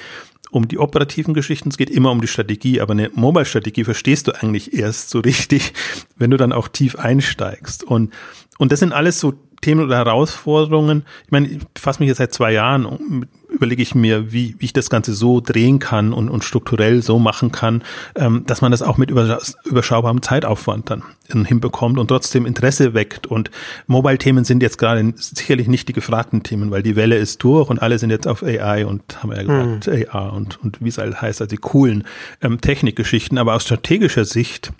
um die operativen Geschichten, es geht immer um die Strategie. Aber eine Mobile-Strategie verstehst du eigentlich erst so richtig, wenn du dann auch tief einsteigst. Und, und das sind alles so Themen oder Herausforderungen. Ich meine, ich befasse mich jetzt seit zwei Jahren überlege ich mir, wie, wie ich das Ganze so drehen kann und, und strukturell so machen kann, ähm, dass man das auch mit überschaubarem Zeitaufwand dann hinbekommt und trotzdem Interesse weckt. Und Mobile-Themen sind jetzt gerade sicherlich nicht die gefragten Themen, weil die Welle ist durch und alle sind jetzt auf AI und haben ja gesagt, mhm. AR und, und wie es halt heißt, also die coolen ähm, Technikgeschichten. Aber aus strategischer Sicht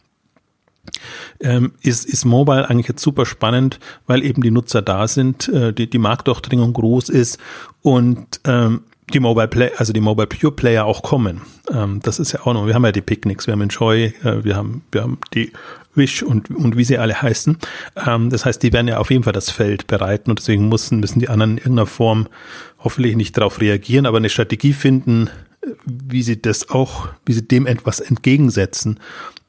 ähm, ist, ist Mobile eigentlich jetzt super spannend, weil eben die Nutzer da sind, äh, die, die Marktdurchdringung groß ist und ähm, die Mobile Play, also die Mobile Pure Player auch kommen. Ähm, das ist ja auch noch, wir haben ja die Picnics, wir haben Enjoy, äh, wir haben, wir haben die Wish und, und wie sie alle heißen. Ähm, das heißt, die werden ja auf jeden Fall das Feld bereiten und deswegen müssen, müssen die anderen in irgendeiner Form hoffentlich nicht darauf reagieren, aber eine Strategie finden, wie sie das auch, wie sie dem etwas entgegensetzen.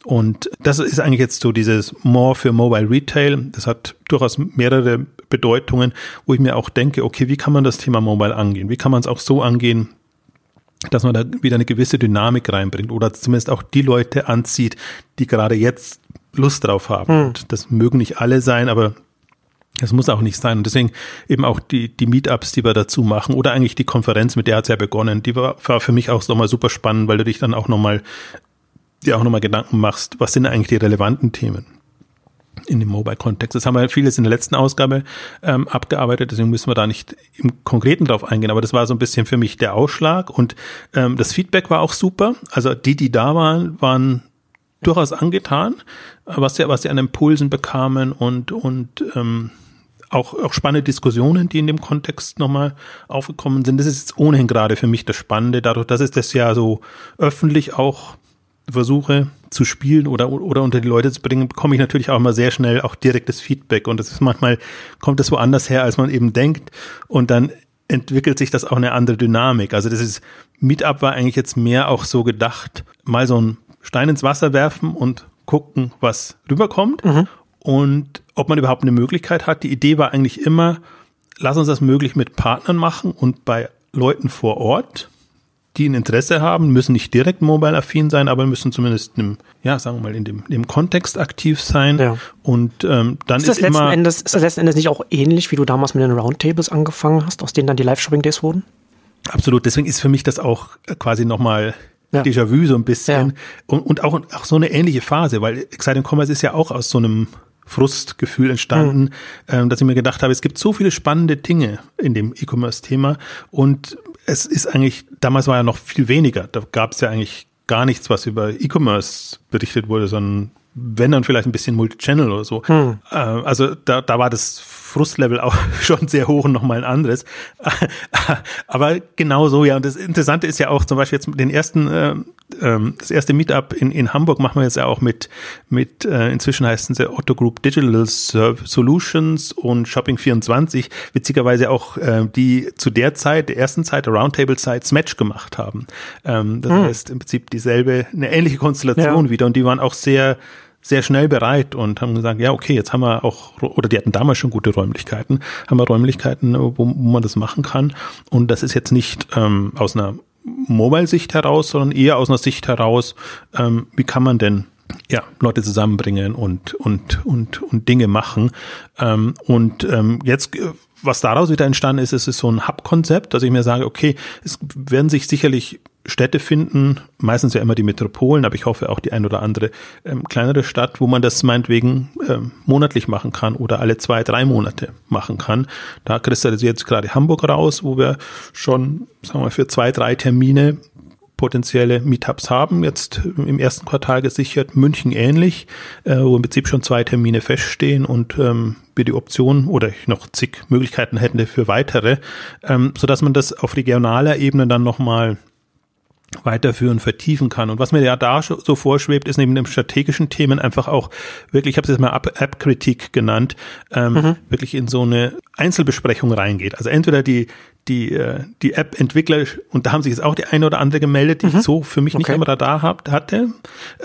Und das ist eigentlich jetzt so dieses More für Mobile Retail. Das hat durchaus mehrere Bedeutungen, wo ich mir auch denke, okay, wie kann man das Thema Mobile angehen? Wie kann man es auch so angehen, dass man da wieder eine gewisse Dynamik reinbringt oder zumindest auch die Leute anzieht, die gerade jetzt Lust drauf haben. Hm. Und das mögen nicht alle sein, aber das muss auch nicht sein. Und deswegen eben auch die, die Meetups, die wir dazu machen oder eigentlich die Konferenz, mit der hat es ja begonnen, die war, war für mich auch nochmal super spannend, weil du dich dann auch nochmal dir auch nochmal Gedanken machst, was sind eigentlich die relevanten Themen in dem Mobile-Kontext. Das haben wir vieles in der letzten Ausgabe ähm, abgearbeitet, deswegen müssen wir da nicht im Konkreten drauf eingehen, aber das war so ein bisschen für mich der Ausschlag und ähm, das Feedback war auch super. Also die, die da waren, waren durchaus angetan, was sie, was sie an Impulsen bekamen und, und ähm, auch, auch spannende Diskussionen, die in dem Kontext nochmal aufgekommen sind. Das ist jetzt ohnehin gerade für mich das Spannende, dadurch, dass es das ja so öffentlich auch versuche zu spielen oder, oder unter die Leute zu bringen, bekomme ich natürlich auch immer sehr schnell auch direktes Feedback. Und das ist manchmal, kommt es woanders her, als man eben denkt. Und dann entwickelt sich das auch eine andere Dynamik. Also das ist, Meetup war eigentlich jetzt mehr auch so gedacht, mal so ein Stein ins Wasser werfen und gucken, was rüberkommt. Mhm. Und ob man überhaupt eine Möglichkeit hat. Die Idee war eigentlich immer, lass uns das möglich mit Partnern machen und bei Leuten vor Ort die ein Interesse haben, müssen nicht direkt mobile-affin sein, aber müssen zumindest im, ja, sagen wir mal, in dem, dem Kontext aktiv sein. Ja. Und ähm, dann ist, das ist immer. Endes, ist das letzten Endes nicht auch ähnlich, wie du damals mit den Roundtables angefangen hast, aus denen dann die Live-Shopping-Days wurden? Absolut. Deswegen ist für mich das auch quasi nochmal ja. Déjà-vu so ein bisschen. Ja. Und, und auch, auch so eine ähnliche Phase, weil Exciting Commerce ist ja auch aus so einem Frustgefühl entstanden, mhm. ähm, dass ich mir gedacht habe, es gibt so viele spannende Dinge in dem E-Commerce-Thema und es ist eigentlich, damals war ja noch viel weniger. Da gab es ja eigentlich gar nichts, was über E-Commerce berichtet wurde, sondern wenn dann vielleicht ein bisschen Multichannel oder so. Hm. Äh, also da, da war das Frustlevel auch schon sehr hoch und nochmal ein anderes. Aber genau so, ja. Und das Interessante ist ja auch zum Beispiel jetzt den ersten, äh, ähm, das erste Meetup in, in Hamburg machen wir jetzt ja auch mit, mit äh, inzwischen heißen sie Otto Group Digital Solutions und Shopping24, witzigerweise auch äh, die zu der Zeit, der ersten Zeit, der Roundtable-Zeit, Match gemacht haben. Ähm, das hm. heißt im Prinzip dieselbe, eine ähnliche Konstellation ja. wieder und die waren auch sehr sehr schnell bereit und haben gesagt, ja, okay, jetzt haben wir auch, oder die hatten damals schon gute Räumlichkeiten, haben wir Räumlichkeiten, wo, wo man das machen kann. Und das ist jetzt nicht ähm, aus einer Mobile-Sicht heraus, sondern eher aus einer Sicht heraus, ähm, wie kann man denn ja, Leute zusammenbringen und, und, und, und Dinge machen. Ähm, und ähm, jetzt äh, was daraus wieder entstanden ist, ist, ist so ein Hub-Konzept, dass ich mir sage, okay, es werden sich sicherlich Städte finden, meistens ja immer die Metropolen, aber ich hoffe auch die ein oder andere ähm, kleinere Stadt, wo man das meinetwegen ähm, monatlich machen kann oder alle zwei, drei Monate machen kann. Da kristallisiert jetzt gerade Hamburg raus, wo wir schon, sagen wir mal, für zwei, drei Termine potenzielle Meetups haben, jetzt im ersten Quartal gesichert, München ähnlich, äh, wo im Prinzip schon zwei Termine feststehen und ähm, wir die Option oder noch zig Möglichkeiten hätten für weitere, ähm, so dass man das auf regionaler Ebene dann nochmal weiterführen, vertiefen kann. Und was mir ja da so vorschwebt, ist neben den strategischen Themen einfach auch wirklich, ich habe es jetzt mal App-Kritik genannt, ähm, mhm. wirklich in so eine Einzelbesprechung reingeht. Also entweder die die, äh, die App-Entwickler, und da haben sich jetzt auch die eine oder andere gemeldet, die mhm. ich so für mich nicht okay. am Radar hab, hatte,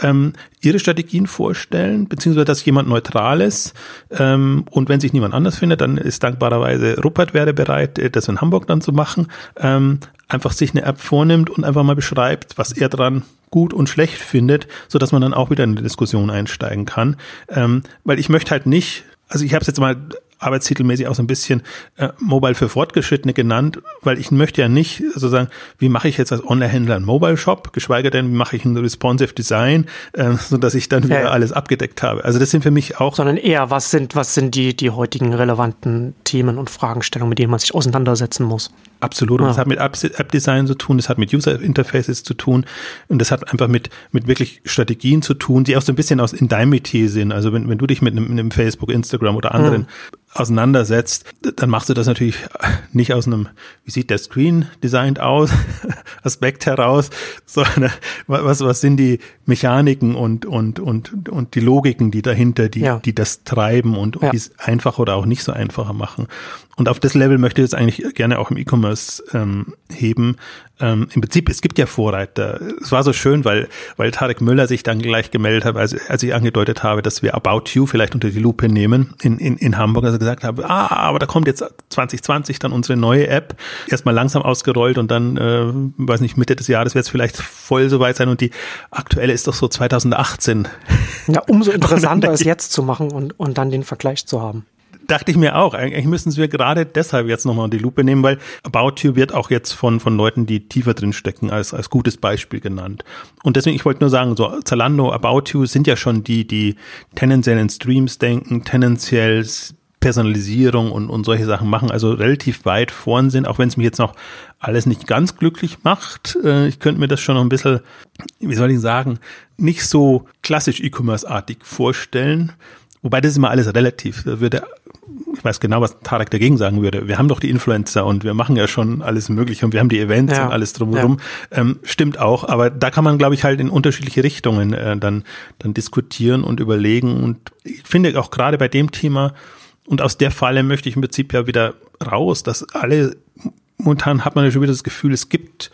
ähm, ihre Strategien vorstellen, beziehungsweise dass jemand Neutrales, ähm, und wenn sich niemand anders findet, dann ist dankbarerweise Rupert wäre bereit, äh, das in Hamburg dann zu machen, ähm, einfach sich eine App vornimmt und einfach mal beschreibt, was er dran gut und schlecht findet, so dass man dann auch wieder in eine Diskussion einsteigen kann. Ähm, weil ich möchte halt nicht, also ich habe es jetzt mal arbeitstitelmäßig auch so ein bisschen äh, Mobile für Fortgeschrittene genannt, weil ich möchte ja nicht sozusagen, wie mache ich jetzt als Online-Händler einen Mobile-Shop, geschweige denn, wie mache ich ein responsive Design, äh, so dass ich dann wieder ja. alles abgedeckt habe. Also das sind für mich auch. Sondern eher, was sind, was sind die, die heutigen relevanten Themen und Fragestellungen, mit denen man sich auseinandersetzen muss? Absolut. Und ja. das hat mit App-Design zu tun, das hat mit User-Interfaces zu tun und das hat einfach mit, mit wirklich Strategien zu tun, die auch so ein bisschen aus in deinem Metier sind. Also wenn, wenn du dich mit einem, einem Facebook, Instagram oder anderen mhm auseinandersetzt, dann machst du das natürlich nicht aus einem, wie sieht der Screen designed aus, Aspekt heraus, sondern was, was sind die Mechaniken und, und, und, und die Logiken, die dahinter, die, ja. die das treiben und, und ja. die es einfach oder auch nicht so einfacher machen. Und auf das Level möchte ich jetzt eigentlich gerne auch im E-Commerce ähm, heben. Ähm, Im Prinzip, es gibt ja Vorreiter. Es war so schön, weil, weil Tarek Müller sich dann gleich gemeldet hat, als, als ich angedeutet habe, dass wir About You vielleicht unter die Lupe nehmen in, in, in Hamburg. Also gesagt habe, ah, aber da kommt jetzt 2020 dann unsere neue App. Erstmal langsam ausgerollt und dann, äh, weiß nicht, Mitte des Jahres wird es vielleicht voll soweit sein und die aktuelle ist doch so 2018. Ja, umso interessanter es jetzt zu machen und, und dann den Vergleich zu haben dachte ich mir auch. Eigentlich müssen wir gerade deshalb jetzt nochmal die Lupe nehmen, weil You wird auch jetzt von, von Leuten, die tiefer drin stecken, als, als gutes Beispiel genannt. Und deswegen, ich wollte nur sagen, so Zalando, About You sind ja schon die, die tendenziell in Streams denken, tendenziell Personalisierung und, und solche Sachen machen, also relativ weit vorn sind, auch wenn es mich jetzt noch alles nicht ganz glücklich macht. Äh, ich könnte mir das schon noch ein bisschen, wie soll ich sagen, nicht so klassisch E-Commerce-artig vorstellen. Wobei das ist immer alles relativ. Da würde, ich weiß genau, was Tarek dagegen sagen würde. Wir haben doch die Influencer und wir machen ja schon alles Mögliche und wir haben die Events ja. und alles drumherum. Ja. Ähm, stimmt auch, aber da kann man, glaube ich, halt in unterschiedliche Richtungen äh, dann, dann diskutieren und überlegen. Und ich finde auch gerade bei dem Thema und aus der Falle möchte ich im Prinzip ja wieder raus, dass alle, momentan hat man ja schon wieder das Gefühl, es gibt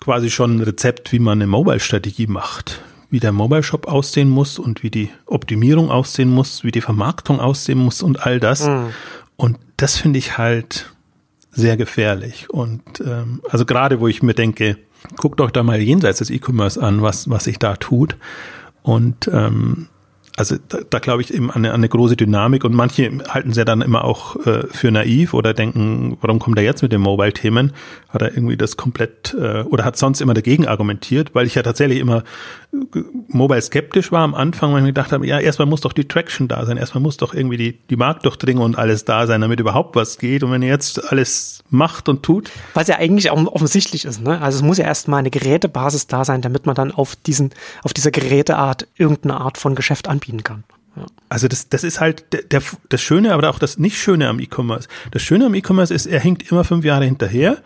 quasi schon ein Rezept, wie man eine Mobile-Strategie macht wie der Mobile Shop aussehen muss und wie die Optimierung aussehen muss, wie die Vermarktung aussehen muss und all das. Mhm. Und das finde ich halt sehr gefährlich. Und ähm, also gerade wo ich mir denke, guckt euch da mal jenseits des E-Commerce an, was, was sich da tut. Und ähm, also da, da glaube ich eben an eine, an eine große Dynamik und manche halten sie dann immer auch äh, für naiv oder denken, warum kommt er jetzt mit den Mobile-Themen? Hat er irgendwie das komplett äh, oder hat sonst immer dagegen argumentiert, weil ich ja tatsächlich immer mobile skeptisch war am Anfang, weil ich mir gedacht habe, ja, erstmal muss doch die Traction da sein, erstmal muss doch irgendwie die, die Marktdurchdringung und alles da sein, damit überhaupt was geht. Und wenn er jetzt alles macht und tut. Was ja eigentlich auch offensichtlich ist, ne? Also es muss ja erstmal eine Gerätebasis da sein, damit man dann auf diesen, auf dieser Geräteart irgendeine Art von Geschäft anbieten kann. Ja. Also das, das ist halt der, der, das Schöne, aber auch das nicht Schöne am E-Commerce. Das Schöne am E-Commerce ist, er hängt immer fünf Jahre hinterher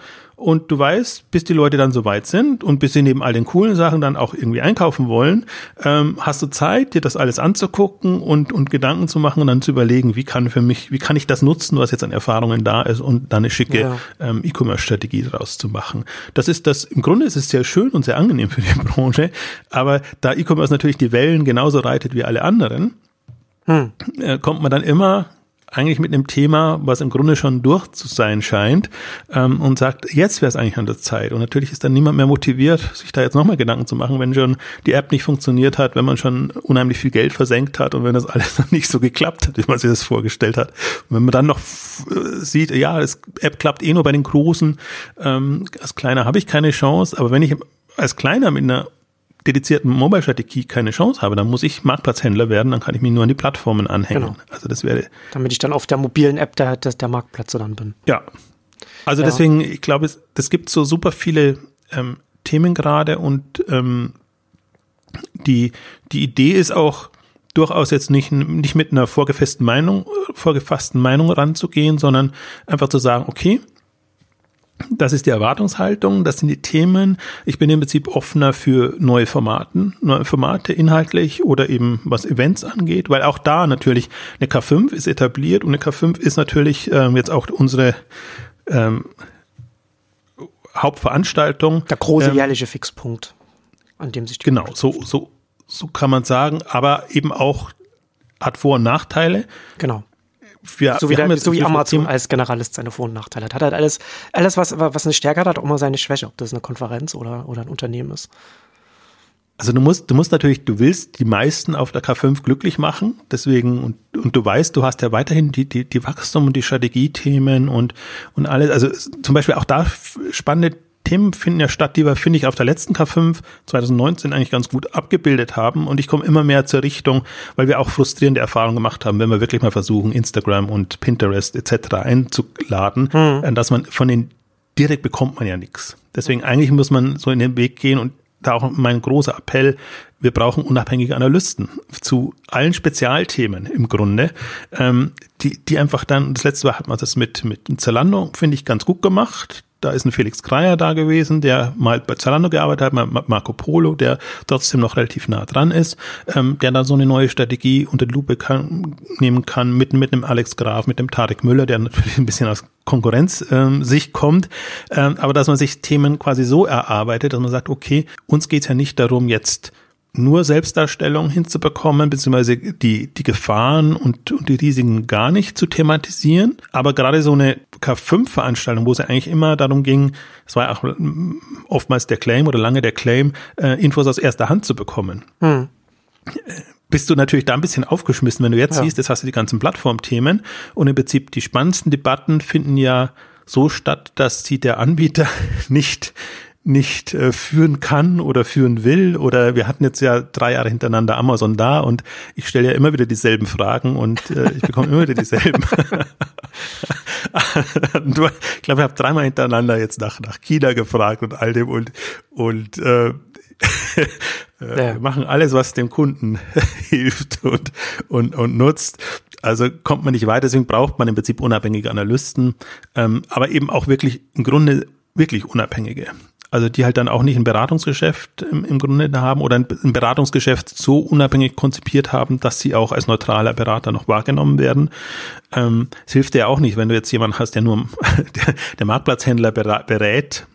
und du weißt, bis die Leute dann so weit sind und bis sie neben all den coolen Sachen dann auch irgendwie einkaufen wollen, ähm, hast du Zeit, dir das alles anzugucken und, und Gedanken zu machen und dann zu überlegen, wie kann für mich, wie kann ich das nutzen, was jetzt an Erfahrungen da ist und dann eine schicke ja. ähm, E-Commerce-Strategie daraus zu machen. Das ist das, im Grunde ist es sehr schön und sehr angenehm für die Branche, aber da E-Commerce natürlich die Wellen genauso reitet wie alle anderen, hm. äh, kommt man dann immer eigentlich mit einem Thema, was im Grunde schon durch zu sein scheint, ähm, und sagt, jetzt wäre es eigentlich an der Zeit. Und natürlich ist dann niemand mehr motiviert, sich da jetzt nochmal Gedanken zu machen, wenn schon die App nicht funktioniert hat, wenn man schon unheimlich viel Geld versenkt hat und wenn das alles dann nicht so geklappt hat, wie man sich das vorgestellt hat. Und wenn man dann noch äh, sieht, ja, das App klappt eh nur bei den Großen, ähm, als Kleiner habe ich keine Chance, aber wenn ich als Kleiner mit einer dedizierten Mobile-Strategie keine Chance habe, dann muss ich Marktplatzhändler werden, dann kann ich mich nur an die Plattformen anhängen. Genau. Also das wäre. Damit ich dann auf der mobilen App der, der, der Marktplatz dann bin. Ja. Also ja. deswegen, ich glaube, es, es gibt so super viele ähm, Themen gerade und ähm, die, die Idee ist auch durchaus jetzt nicht, nicht mit einer vorgefassten Meinung, vorgefassten Meinung ranzugehen, sondern einfach zu sagen, okay, Das ist die Erwartungshaltung, das sind die Themen. Ich bin im Prinzip offener für neue Formaten, neue Formate inhaltlich oder eben was Events angeht, weil auch da natürlich eine K5 ist etabliert und eine K5 ist natürlich ähm, jetzt auch unsere ähm, Hauptveranstaltung. Der große ähm, jährliche Fixpunkt, an dem sich die Genau, so, so, so kann man sagen, aber eben auch hat Vor- und Nachteile. Genau wir, so wie, der, so wie Amazon als Generalist seine Vor- und Nachteile hat. Hat halt alles, alles was, was eine Stärke hat, hat auch immer seine Schwäche, ob das eine Konferenz oder, oder ein Unternehmen ist. Also du musst, du musst natürlich, du willst die meisten auf der K5 glücklich machen, deswegen, und, und du weißt, du hast ja weiterhin die, die, die Wachstum und die Strategiethemen und, und alles, also zum Beispiel auch da spannende Themen finden ja statt, die wir, finde ich, auf der letzten K5 2019 eigentlich ganz gut abgebildet haben. Und ich komme immer mehr zur Richtung, weil wir auch frustrierende Erfahrungen gemacht haben, wenn wir wirklich mal versuchen, Instagram und Pinterest etc. einzuladen, mhm. dass man von den direkt bekommt man ja nichts. Deswegen eigentlich muss man so in den Weg gehen und da auch mein großer Appell, wir brauchen unabhängige Analysten zu allen Spezialthemen im Grunde, ähm, die, die einfach dann, das letzte Mal hat man das mit, mit Zalando, finde ich, ganz gut gemacht. Da ist ein Felix Kreier da gewesen, der mal bei Zalando gearbeitet hat, Marco Polo, der trotzdem noch relativ nah dran ist, ähm, der dann so eine neue Strategie unter die Lupe kann, nehmen kann, mit, mit einem Alex Graf, mit dem Tarek Müller, der natürlich ein bisschen aus Konkurrenz ähm, sich kommt, ähm, aber dass man sich Themen quasi so erarbeitet, dass man sagt, okay, uns geht's ja nicht darum, jetzt nur Selbstdarstellung hinzubekommen, beziehungsweise die, die Gefahren und, und die Risiken gar nicht zu thematisieren. Aber gerade so eine K5-Veranstaltung, wo es ja eigentlich immer darum ging, es war auch oftmals der Claim oder lange der Claim, äh, Infos aus erster Hand zu bekommen. Hm. Bist du natürlich da ein bisschen aufgeschmissen, wenn du jetzt ja. siehst, jetzt hast du die ganzen Plattformthemen und im Prinzip die spannendsten Debatten finden ja so statt, dass sie der Anbieter nicht nicht äh, führen kann oder führen will. Oder wir hatten jetzt ja drei Jahre hintereinander Amazon da und ich stelle ja immer wieder dieselben Fragen und äh, ich bekomme immer wieder dieselben. ich glaube, ich habe dreimal hintereinander jetzt nach, nach China gefragt und all dem und, und äh, äh ja. machen alles, was dem Kunden hilft und, und, und nutzt. Also kommt man nicht weiter, deswegen braucht man im Prinzip unabhängige Analysten, ähm, aber eben auch wirklich im Grunde wirklich unabhängige. Also die halt dann auch nicht ein Beratungsgeschäft im, im Grunde haben oder ein, Beratungsgeschäft so unabhängig konzipiert haben, dass sie auch als neutraler Berater noch wahrgenommen werden. Ähm, es hilft dir auch nicht, wenn du jetzt jemanden hast, der nur der, der Marktplatzhändler berät,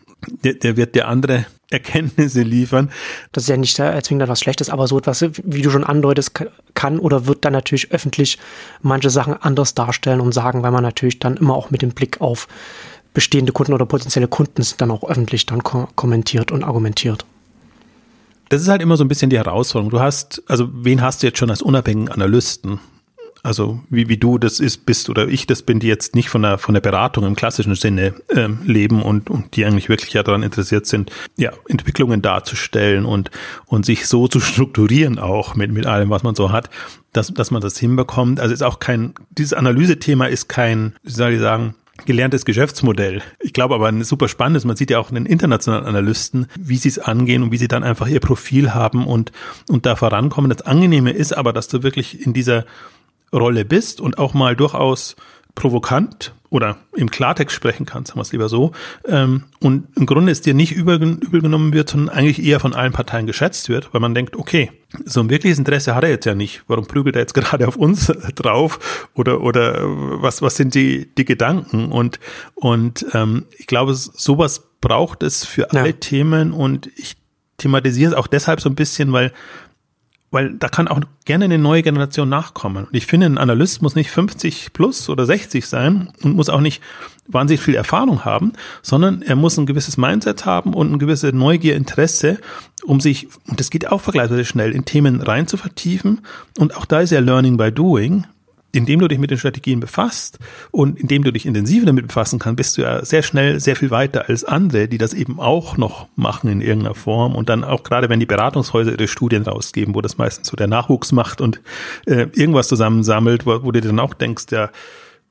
der, der wird dir andere Erkenntnisse liefern. Das ist ja nicht zwingend etwas Schlechtes, aber so etwas, wie du schon andeutest, kann oder wird dann natürlich öffentlich manche Sachen anders darstellen und sagen, weil man natürlich dann immer auch mit dem Blick auf bestehende Kunden oder potenzielle Kunden sind dann auch öffentlich dann ko kommentiert und argumentiert. Das ist halt immer so ein bisschen die Herausforderung. Du hast, also wen hast du jetzt schon als unabhängigen Analysten? Also wie, wie du das ist, bist oder ich das bin, die jetzt nicht von der, von der Beratung im klassischen Sinne ähm, leben und, und die eigentlich wirklich ja daran interessiert sind, ja, Entwicklungen darzustellen und, und sich so zu strukturieren auch mit, mit allem, was man so hat, dass, dass man das hinbekommt. Also ist auch kein, dieses Analysethema ist kein, wie soll ich sagen, gelerntes Geschäftsmodell. Ich glaube aber ein super spannendes, man sieht ja auch in den internationalen Analysten, wie sie es angehen und wie sie dann einfach ihr Profil haben und, und da vorankommen. Das Angenehme ist aber, dass du wirklich in dieser Rolle bist und auch mal durchaus provokant oder im Klartext sprechen kannst, sagen wir es lieber so. Ähm, und im Grunde ist dir nicht übel, übel genommen wird, sondern eigentlich eher von allen Parteien geschätzt wird, weil man denkt, okay, so ein wirkliches Interesse hat er jetzt ja nicht. Warum prügelt er jetzt gerade auf uns drauf? Oder, oder was, was sind die, die Gedanken? Und, und ähm, ich glaube, sowas braucht es für ja. alle Themen und ich thematisiere es auch deshalb so ein bisschen, weil weil da kann auch gerne eine neue Generation nachkommen. Und ich finde, ein Analyst muss nicht 50 plus oder 60 sein und muss auch nicht wahnsinnig viel Erfahrung haben, sondern er muss ein gewisses Mindset haben und ein gewisses Neugier, Interesse, um sich, und das geht auch vergleichsweise schnell, in Themen rein zu vertiefen. Und auch da ist ja Learning by Doing indem du dich mit den Strategien befasst und indem du dich intensiver damit befassen kannst, bist du ja sehr schnell sehr viel weiter als andere, die das eben auch noch machen in irgendeiner Form. Und dann auch gerade, wenn die Beratungshäuser ihre Studien rausgeben, wo das meistens so der Nachwuchs macht und äh, irgendwas zusammensammelt, wo, wo du dann auch denkst, ja,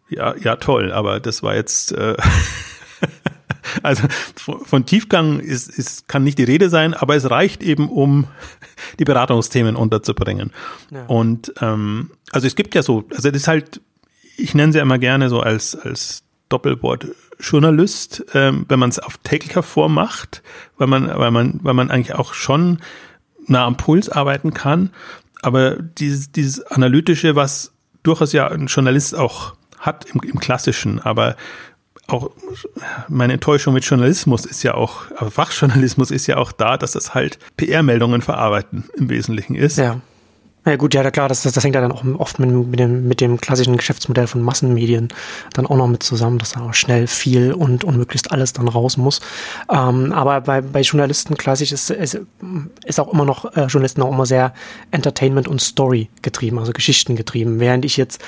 ja, ja, toll, aber das war jetzt äh, Also von Tiefgang ist, ist, kann nicht die Rede sein, aber es reicht eben, um die Beratungsthemen unterzubringen. Ja. Und ähm, also es gibt ja so, also das ist halt, ich nenne sie ja immer gerne so als, als Doppelwort Journalist, ähm, wenn man es auf täglicher Form macht, weil man, weil man, weil man eigentlich auch schon nah am Puls arbeiten kann. Aber dieses, dieses Analytische, was durchaus ja ein Journalist auch hat im, im Klassischen, aber auch meine Enttäuschung mit Journalismus ist ja auch, aber Fachjournalismus ist ja auch da, dass das halt PR-Meldungen verarbeiten im Wesentlichen ist. Ja. Ja gut, ja klar, das, das, das hängt ja dann auch oft mit, mit, dem, mit dem klassischen Geschäftsmodell von Massenmedien dann auch noch mit zusammen, dass dann auch schnell viel und, und möglichst alles dann raus muss. Ähm, aber bei, bei Journalisten klassisch ist, ist, ist auch immer noch, äh, Journalisten auch immer sehr Entertainment und Story getrieben, also Geschichten getrieben. Während ich jetzt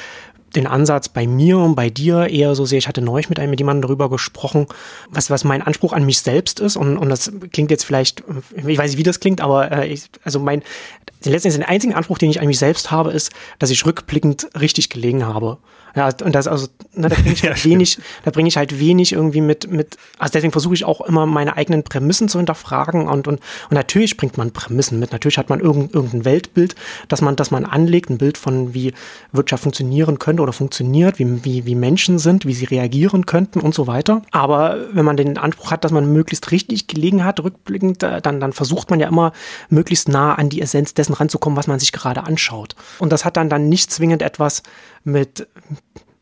den Ansatz bei mir und bei dir eher so sehe, ich hatte neulich mit einem mit jemandem darüber gesprochen, was, was mein Anspruch an mich selbst ist und, und das klingt jetzt vielleicht, ich weiß nicht, wie das klingt, aber äh, ich, also mein, letztendlich den einzigen Anspruch, den ich an mich selbst habe, ist, dass ich rückblickend richtig gelegen habe. Ja, und das also, ne, da bringe ich halt wenig, da bringe ich halt wenig irgendwie mit, mit, also deswegen versuche ich auch immer meine eigenen Prämissen zu hinterfragen und, und, und natürlich bringt man Prämissen mit. Natürlich hat man irgendein, irgendein Weltbild, dass man, dass man anlegt, ein Bild von wie Wirtschaft funktionieren könnte oder funktioniert, wie, wie, wie Menschen sind, wie sie reagieren könnten und so weiter. Aber wenn man den Anspruch hat, dass man möglichst richtig gelegen hat, rückblickend, dann, dann versucht man ja immer möglichst nah an die Essenz dessen ranzukommen, was man sich gerade anschaut. Und das hat dann dann nicht zwingend etwas mit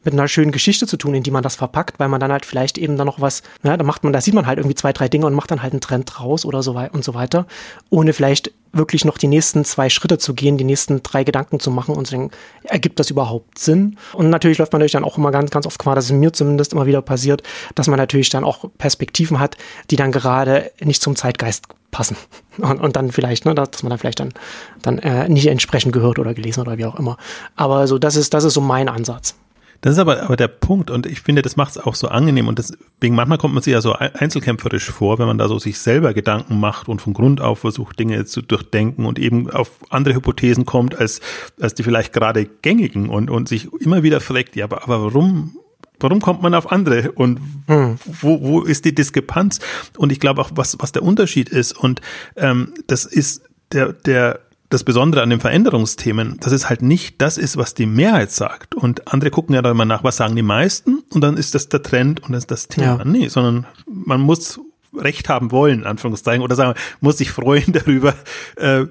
mit einer schönen Geschichte zu tun, in die man das verpackt, weil man dann halt vielleicht eben dann noch was, ja, da macht man, da sieht man halt irgendwie zwei, drei Dinge und macht dann halt einen Trend draus oder so weiter und so weiter, ohne vielleicht wirklich noch die nächsten zwei Schritte zu gehen, die nächsten drei Gedanken zu machen und zu denken, ergibt das überhaupt Sinn? Und natürlich läuft man natürlich dann auch immer ganz, ganz oft Gefahr, dass es mir zumindest immer wieder passiert, dass man natürlich dann auch Perspektiven hat, die dann gerade nicht zum Zeitgeist passen. Und, und dann vielleicht, ne, dass man dann vielleicht dann, dann äh, nicht entsprechend gehört oder gelesen oder wie auch immer. Aber so, das ist, das ist so mein Ansatz. Das ist aber, aber der Punkt und ich finde, das macht es auch so angenehm und deswegen manchmal kommt man sich ja so einzelkämpferisch vor, wenn man da so sich selber Gedanken macht und von Grund auf versucht, Dinge zu durchdenken und eben auf andere Hypothesen kommt als, als die vielleicht gerade gängigen und, und sich immer wieder fragt, ja, aber, aber warum, warum kommt man auf andere und hm. wo, wo ist die Diskrepanz? Und ich glaube auch, was, was der Unterschied ist und ähm, das ist der, der das Besondere an den Veränderungsthemen, dass es halt nicht das ist, was die Mehrheit sagt. Und andere gucken ja da immer nach, was sagen die meisten? Und dann ist das der Trend und das ist das Thema. Ja. Nee, sondern man muss Recht haben wollen, Anführungszeichen, oder sagen, muss sich freuen darüber, äh,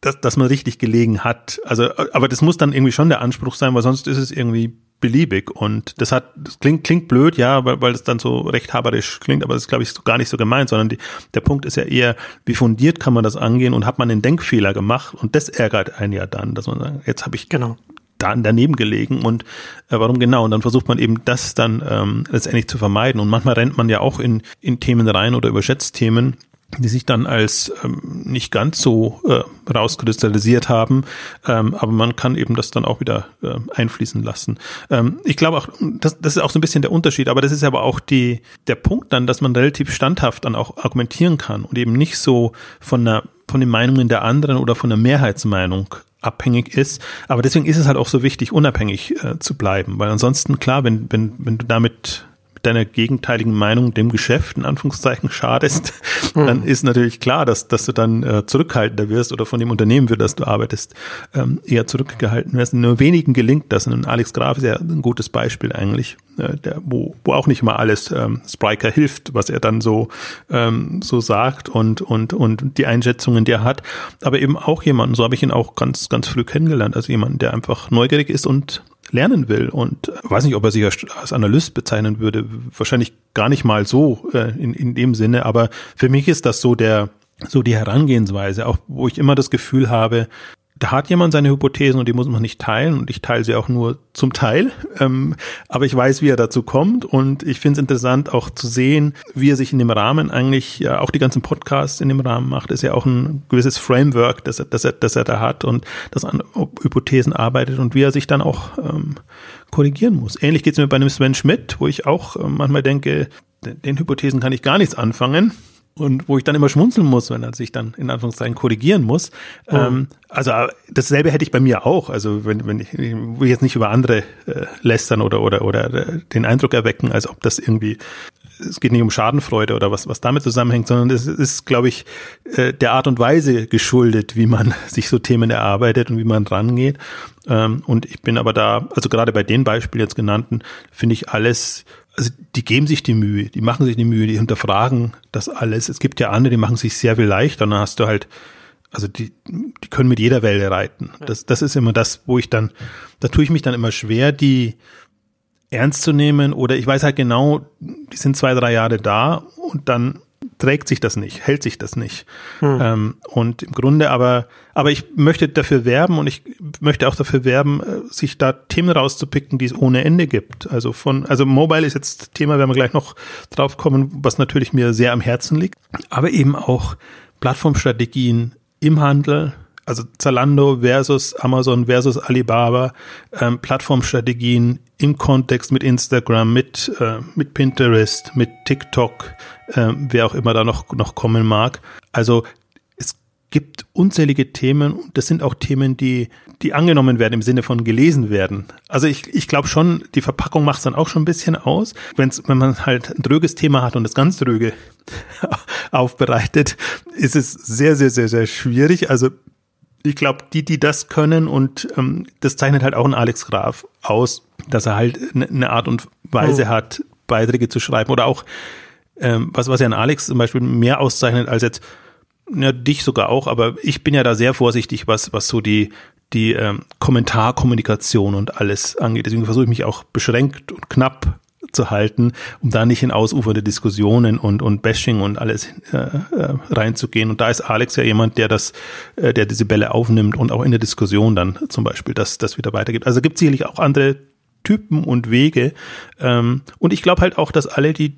dass, dass man richtig gelegen hat. Also, aber das muss dann irgendwie schon der Anspruch sein, weil sonst ist es irgendwie beliebig. Und das hat, das klingt, klingt blöd, ja, weil, weil es dann so rechthaberisch klingt, aber das ist, glaube ich, gar nicht so gemeint, sondern die, der Punkt ist ja eher, wie fundiert kann man das angehen und hat man einen Denkfehler gemacht und das ärgert einen ja dann, dass man sagt, jetzt habe ich genau da daneben gelegen und äh, warum genau? Und dann versucht man eben das dann ähm, letztendlich zu vermeiden. Und manchmal rennt man ja auch in, in Themen rein oder überschätzt Themen, die sich dann als ähm, nicht ganz so äh, rauskristallisiert haben, ähm, aber man kann eben das dann auch wieder äh, einfließen lassen. Ähm, ich glaube auch, das, das ist auch so ein bisschen der Unterschied, aber das ist aber auch die, der Punkt dann, dass man relativ standhaft dann auch argumentieren kann und eben nicht so von der, von den Meinungen der anderen oder von der Mehrheitsmeinung abhängig ist. Aber deswegen ist es halt auch so wichtig, unabhängig äh, zu bleiben, weil ansonsten klar, wenn, wenn, wenn du damit deiner gegenteiligen Meinung dem Geschäft in Anführungszeichen schadest, mhm. dann ist natürlich klar, dass, dass du dann äh, zurückhaltender wirst oder von dem Unternehmen, für das du arbeitest, ähm, eher zurückgehalten wirst. Nur wenigen gelingt das. Und Alex Graf ist ja ein gutes Beispiel eigentlich, äh, der, wo, wo auch nicht immer alles ähm, Spriker hilft, was er dann so, ähm, so sagt und, und, und die Einschätzungen, die er hat. Aber eben auch jemanden, so habe ich ihn auch ganz, ganz früh kennengelernt, also jemand, der einfach neugierig ist und lernen will und weiß nicht, ob er sich als Analyst bezeichnen würde, wahrscheinlich gar nicht mal so äh, in, in dem Sinne, aber für mich ist das so der so die Herangehensweise, auch wo ich immer das Gefühl habe, da hat jemand seine Hypothesen und die muss man nicht teilen und ich teile sie auch nur zum Teil, ähm, aber ich weiß, wie er dazu kommt und ich finde es interessant auch zu sehen, wie er sich in dem Rahmen eigentlich, ja auch die ganzen Podcasts in dem Rahmen macht, ist ja auch ein gewisses Framework, das er, das er, das er da hat und das an Hypothesen arbeitet und wie er sich dann auch ähm, korrigieren muss. Ähnlich geht es mir bei einem Sven Schmidt, wo ich auch äh, manchmal denke, den Hypothesen kann ich gar nichts anfangen und wo ich dann immer schmunzeln muss, wenn er sich dann in Anführungszeichen korrigieren muss. Oh. Ähm, also äh, dasselbe hätte ich bei mir auch. Also wenn, wenn ich, ich will jetzt nicht über andere äh, lästern oder oder oder äh, den Eindruck erwecken, als ob das irgendwie es geht nicht um Schadenfreude oder was was damit zusammenhängt, sondern es ist, glaube ich, äh, der Art und Weise geschuldet, wie man sich so Themen erarbeitet und wie man rangeht. Ähm, und ich bin aber da, also gerade bei den Beispielen jetzt genannten, finde ich alles also die geben sich die Mühe, die machen sich die Mühe, die hinterfragen das alles. Es gibt ja andere, die machen sich sehr viel leichter und dann hast du halt, also die, die können mit jeder Welle reiten. Das, das ist immer das, wo ich dann, da tue ich mich dann immer schwer, die ernst zu nehmen oder ich weiß halt genau, die sind zwei, drei Jahre da und dann trägt sich das nicht, hält sich das nicht. Hm. Ähm, und im Grunde aber, aber ich möchte dafür werben und ich möchte auch dafür werben, äh, sich da Themen rauszupicken, die es ohne Ende gibt. Also von, also Mobile ist jetzt Thema, werden wir gleich noch drauf kommen, was natürlich mir sehr am Herzen liegt, aber eben auch Plattformstrategien im Handel, also Zalando versus Amazon versus Alibaba, ähm, Plattformstrategien im Kontext mit Instagram, mit, äh, mit Pinterest, mit TikTok, äh, wer auch immer da noch, noch kommen mag. Also es gibt unzählige Themen und das sind auch Themen, die, die angenommen werden im Sinne von gelesen werden. Also ich, ich glaube schon, die Verpackung macht es dann auch schon ein bisschen aus. Wenn's, wenn man halt ein dröges Thema hat und das ganz dröge aufbereitet, ist es sehr, sehr, sehr, sehr schwierig. Also ich glaube, die, die das können und ähm, das zeichnet halt auch ein Alex Graf aus, dass er halt eine ne Art und Weise oh. hat, Beiträge zu schreiben oder auch ähm, was, was ja ein Alex zum Beispiel mehr auszeichnet als jetzt, ja, dich sogar auch, aber ich bin ja da sehr vorsichtig, was, was so die, die ähm, Kommentarkommunikation und alles angeht. Deswegen versuche ich mich auch beschränkt und knapp zu halten, um da nicht in ausufernde Diskussionen und, und Bashing und alles äh, äh, reinzugehen. Und da ist Alex ja jemand, der das, äh, der diese Bälle aufnimmt und auch in der Diskussion dann zum Beispiel das, das wieder weitergibt. Also gibt sicherlich auch andere Typen und Wege. Ähm, und ich glaube halt auch, dass alle, die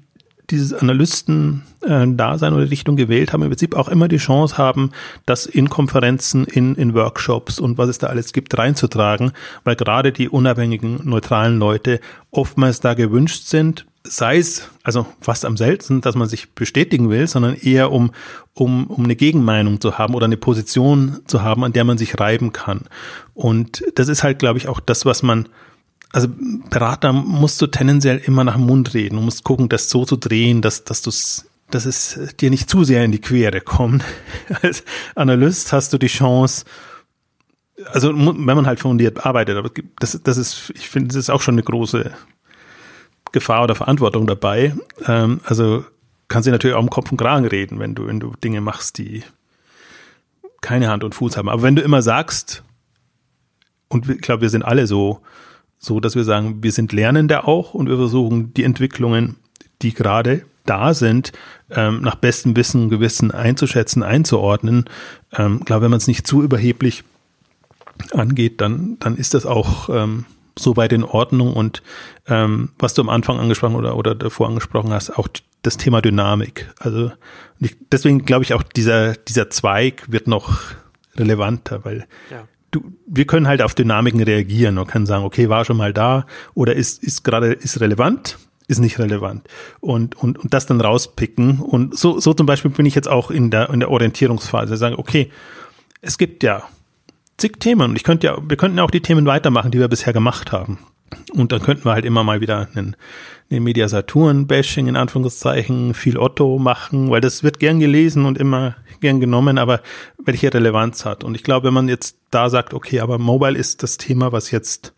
dieses Analysten-Dasein äh, oder Richtung gewählt haben, im Prinzip auch immer die Chance haben, das in Konferenzen, in, in Workshops und was es da alles gibt, reinzutragen, weil gerade die unabhängigen, neutralen Leute oftmals da gewünscht sind, sei es, also fast am seltensten, dass man sich bestätigen will, sondern eher um, um, um eine Gegenmeinung zu haben oder eine Position zu haben, an der man sich reiben kann. Und das ist halt, glaube ich, auch das, was man also Berater musst du tendenziell immer nach dem Mund reden. Du musst gucken, das so zu drehen, dass, dass du dass es dir nicht zu sehr in die Quere kommt. Als Analyst hast du die Chance, also wenn man halt fundiert arbeitet, aber das, das ist, ich finde, das ist auch schon eine große Gefahr oder Verantwortung dabei. Ähm, also kannst du natürlich auch im Kopf und Kragen reden, wenn du, wenn du Dinge machst, die keine Hand und Fuß haben. Aber wenn du immer sagst, und ich glaube, wir sind alle so, so dass wir sagen, wir sind Lernende auch und wir versuchen die Entwicklungen, die gerade da sind, ähm, nach bestem Wissen und Gewissen einzuschätzen, einzuordnen. Ähm, klar, wenn man es nicht zu überheblich angeht, dann, dann ist das auch ähm, so weit in Ordnung. Und ähm, was du am Anfang angesprochen oder, oder davor angesprochen hast, auch das Thema Dynamik. Also ich, deswegen glaube ich auch, dieser, dieser Zweig wird noch relevanter, weil ja du, wir können halt auf Dynamiken reagieren und können sagen, okay, war schon mal da oder ist, ist gerade, ist relevant, ist nicht relevant. Und, und, und das dann rauspicken. Und so, so zum Beispiel bin ich jetzt auch in der, in der Orientierungsphase, sagen, okay, es gibt ja zig Themen und ich könnte ja, wir könnten ja auch die Themen weitermachen, die wir bisher gemacht haben. Und dann könnten wir halt immer mal wieder einen, einen Media Saturn-Bashing in Anführungszeichen, viel Otto machen, weil das wird gern gelesen und immer gern genommen, aber welche Relevanz hat. Und ich glaube, wenn man jetzt da sagt, okay, aber Mobile ist das Thema, was jetzt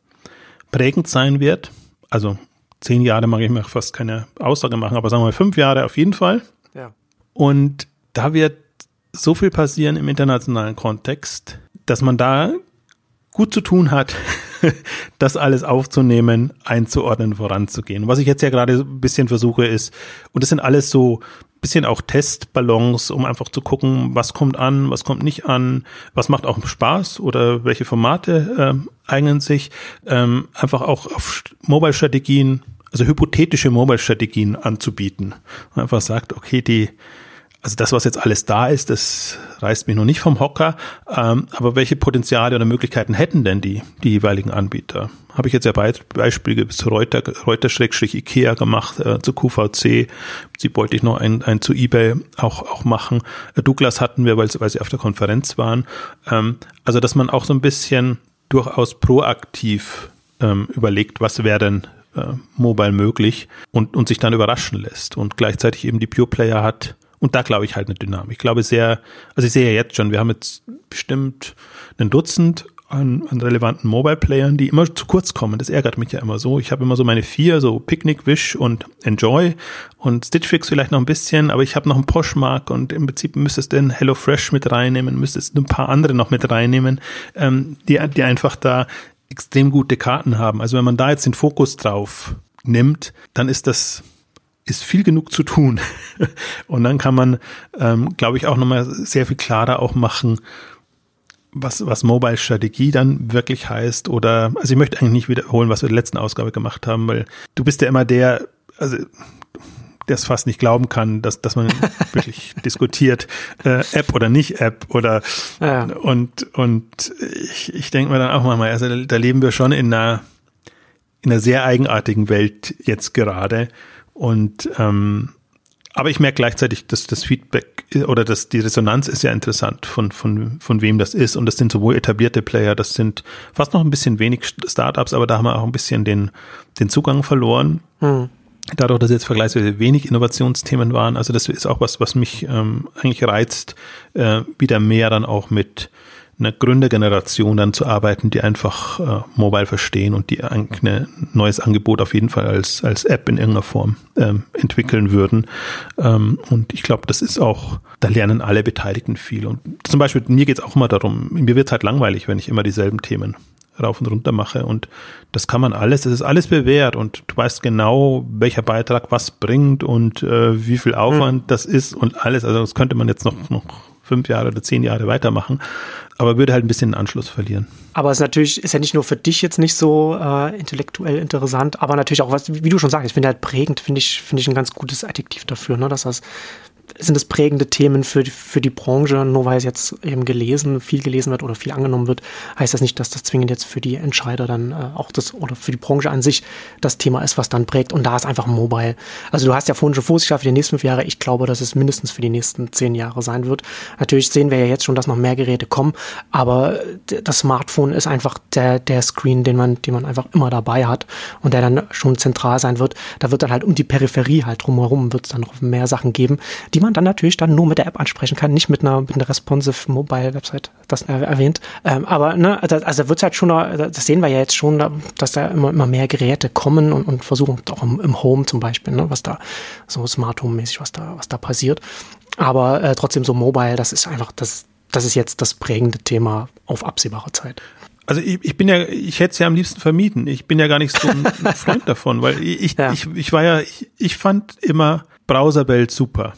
prägend sein wird, also zehn Jahre mag ich mir fast keine Aussage machen, aber sagen wir mal fünf Jahre auf jeden Fall. Ja. Und da wird so viel passieren im internationalen Kontext, dass man da gut zu tun hat, das alles aufzunehmen, einzuordnen, voranzugehen. Was ich jetzt ja gerade ein bisschen versuche ist, und das sind alles so bisschen auch Testballons, um einfach zu gucken, was kommt an, was kommt nicht an, was macht auch Spaß oder welche Formate ähm, eignen sich. Ähm, einfach auch auf Mobile-Strategien, also hypothetische Mobile-Strategien anzubieten. Man einfach sagt, okay, die also das, was jetzt alles da ist, das reißt mich noch nicht vom Hocker. Ähm, aber welche Potenziale oder Möglichkeiten hätten denn die, die jeweiligen Anbieter? Habe ich jetzt ja Beispiele bis zu Reuter, Reuter-Ikea gemacht, äh, zu QVC. Sie wollte ich noch ein, ein zu eBay auch, auch machen. Äh, Douglas hatten wir, weil, weil sie auf der Konferenz waren. Ähm, also, dass man auch so ein bisschen durchaus proaktiv ähm, überlegt, was wäre denn äh, mobile möglich und, und sich dann überraschen lässt und gleichzeitig eben die Pure Player hat, und da glaube ich halt eine Dynamik. Ich glaube sehr, also ich sehe ja jetzt schon, wir haben jetzt bestimmt ein Dutzend an, an relevanten Mobile-Playern, die immer zu kurz kommen. Das ärgert mich ja immer so. Ich habe immer so meine vier, so Picnic, Wish und Enjoy und Stitch Fix vielleicht noch ein bisschen, aber ich habe noch einen Poshmark und im Prinzip müsstest du den HelloFresh mit reinnehmen, müsstest ein paar andere noch mit reinnehmen, ähm, die, die einfach da extrem gute Karten haben. Also wenn man da jetzt den Fokus drauf nimmt, dann ist das ist viel genug zu tun. und dann kann man, ähm, glaube ich, auch nochmal sehr viel klarer auch machen, was, was Mobile-Strategie dann wirklich heißt. Oder, also ich möchte eigentlich nicht wiederholen, was wir in der letzten Ausgabe gemacht haben, weil du bist ja immer der, also der es fast nicht glauben kann, dass, dass man wirklich diskutiert, äh, App oder nicht App oder ja. und, und ich, ich denke mir dann auch manchmal, also da leben wir schon in einer, in einer sehr eigenartigen Welt jetzt gerade. Und ähm, aber ich merke gleichzeitig, dass das Feedback oder dass die Resonanz ist ja interessant, von, von, von wem das ist. Und das sind sowohl etablierte Player, das sind fast noch ein bisschen wenig Startups, aber da haben wir auch ein bisschen den, den Zugang verloren. Hm. Dadurch, dass jetzt vergleichsweise wenig Innovationsthemen waren. Also das ist auch was, was mich ähm, eigentlich reizt, äh, wieder mehr dann auch mit einer Gründergeneration dann zu arbeiten, die einfach äh, Mobile verstehen und die ein neues Angebot auf jeden Fall als, als App in irgendeiner Form ähm, entwickeln würden. Ähm, und ich glaube, das ist auch, da lernen alle Beteiligten viel. Und zum Beispiel, mir geht es auch immer darum, mir wird halt langweilig, wenn ich immer dieselben Themen rauf und runter mache. Und das kann man alles, das ist alles bewährt und du weißt genau, welcher Beitrag was bringt und äh, wie viel Aufwand hm. das ist und alles. Also das könnte man jetzt noch, noch fünf Jahre oder zehn Jahre weitermachen aber würde halt ein bisschen den Anschluss verlieren. Aber es ist natürlich, ist ja nicht nur für dich jetzt nicht so äh, intellektuell interessant, aber natürlich auch was, wie du schon sagst, ich finde halt prägend, finde ich, finde ich ein ganz gutes Adjektiv dafür, ne, dass das sind es prägende Themen für, für die Branche. Nur weil es jetzt eben gelesen, viel gelesen wird oder viel angenommen wird, heißt das nicht, dass das zwingend jetzt für die Entscheider dann äh, auch das oder für die Branche an sich das Thema ist, was dann prägt. Und da ist einfach Mobile. Also du hast ja vorhin schon vorsichtig für die nächsten fünf Jahre. Ich glaube, dass es mindestens für die nächsten zehn Jahre sein wird. Natürlich sehen wir ja jetzt schon, dass noch mehr Geräte kommen, aber das Smartphone ist einfach der, der Screen, den man, den man einfach immer dabei hat und der dann schon zentral sein wird. Da wird dann halt um die Peripherie halt drumherum wird es dann noch mehr Sachen geben, die man dann natürlich dann nur mit der App ansprechen kann, nicht mit einer, mit einer responsive Mobile Website, das erwähnt. Ähm, aber ne, also, also wird halt schon, das sehen wir ja jetzt schon, dass da immer, immer mehr Geräte kommen und, und versuchen, auch im, im Home zum Beispiel, ne, was da so Smart Home mäßig, was da, was da passiert. Aber äh, trotzdem so Mobile, das ist einfach, das, das ist jetzt das prägende Thema auf absehbare Zeit. Also ich, ich bin ja, ich hätte es ja am liebsten vermieden. Ich bin ja gar nicht so ein Freund davon, weil ich, ja. ich, ich war ja, ich, ich fand immer Browserwelt super.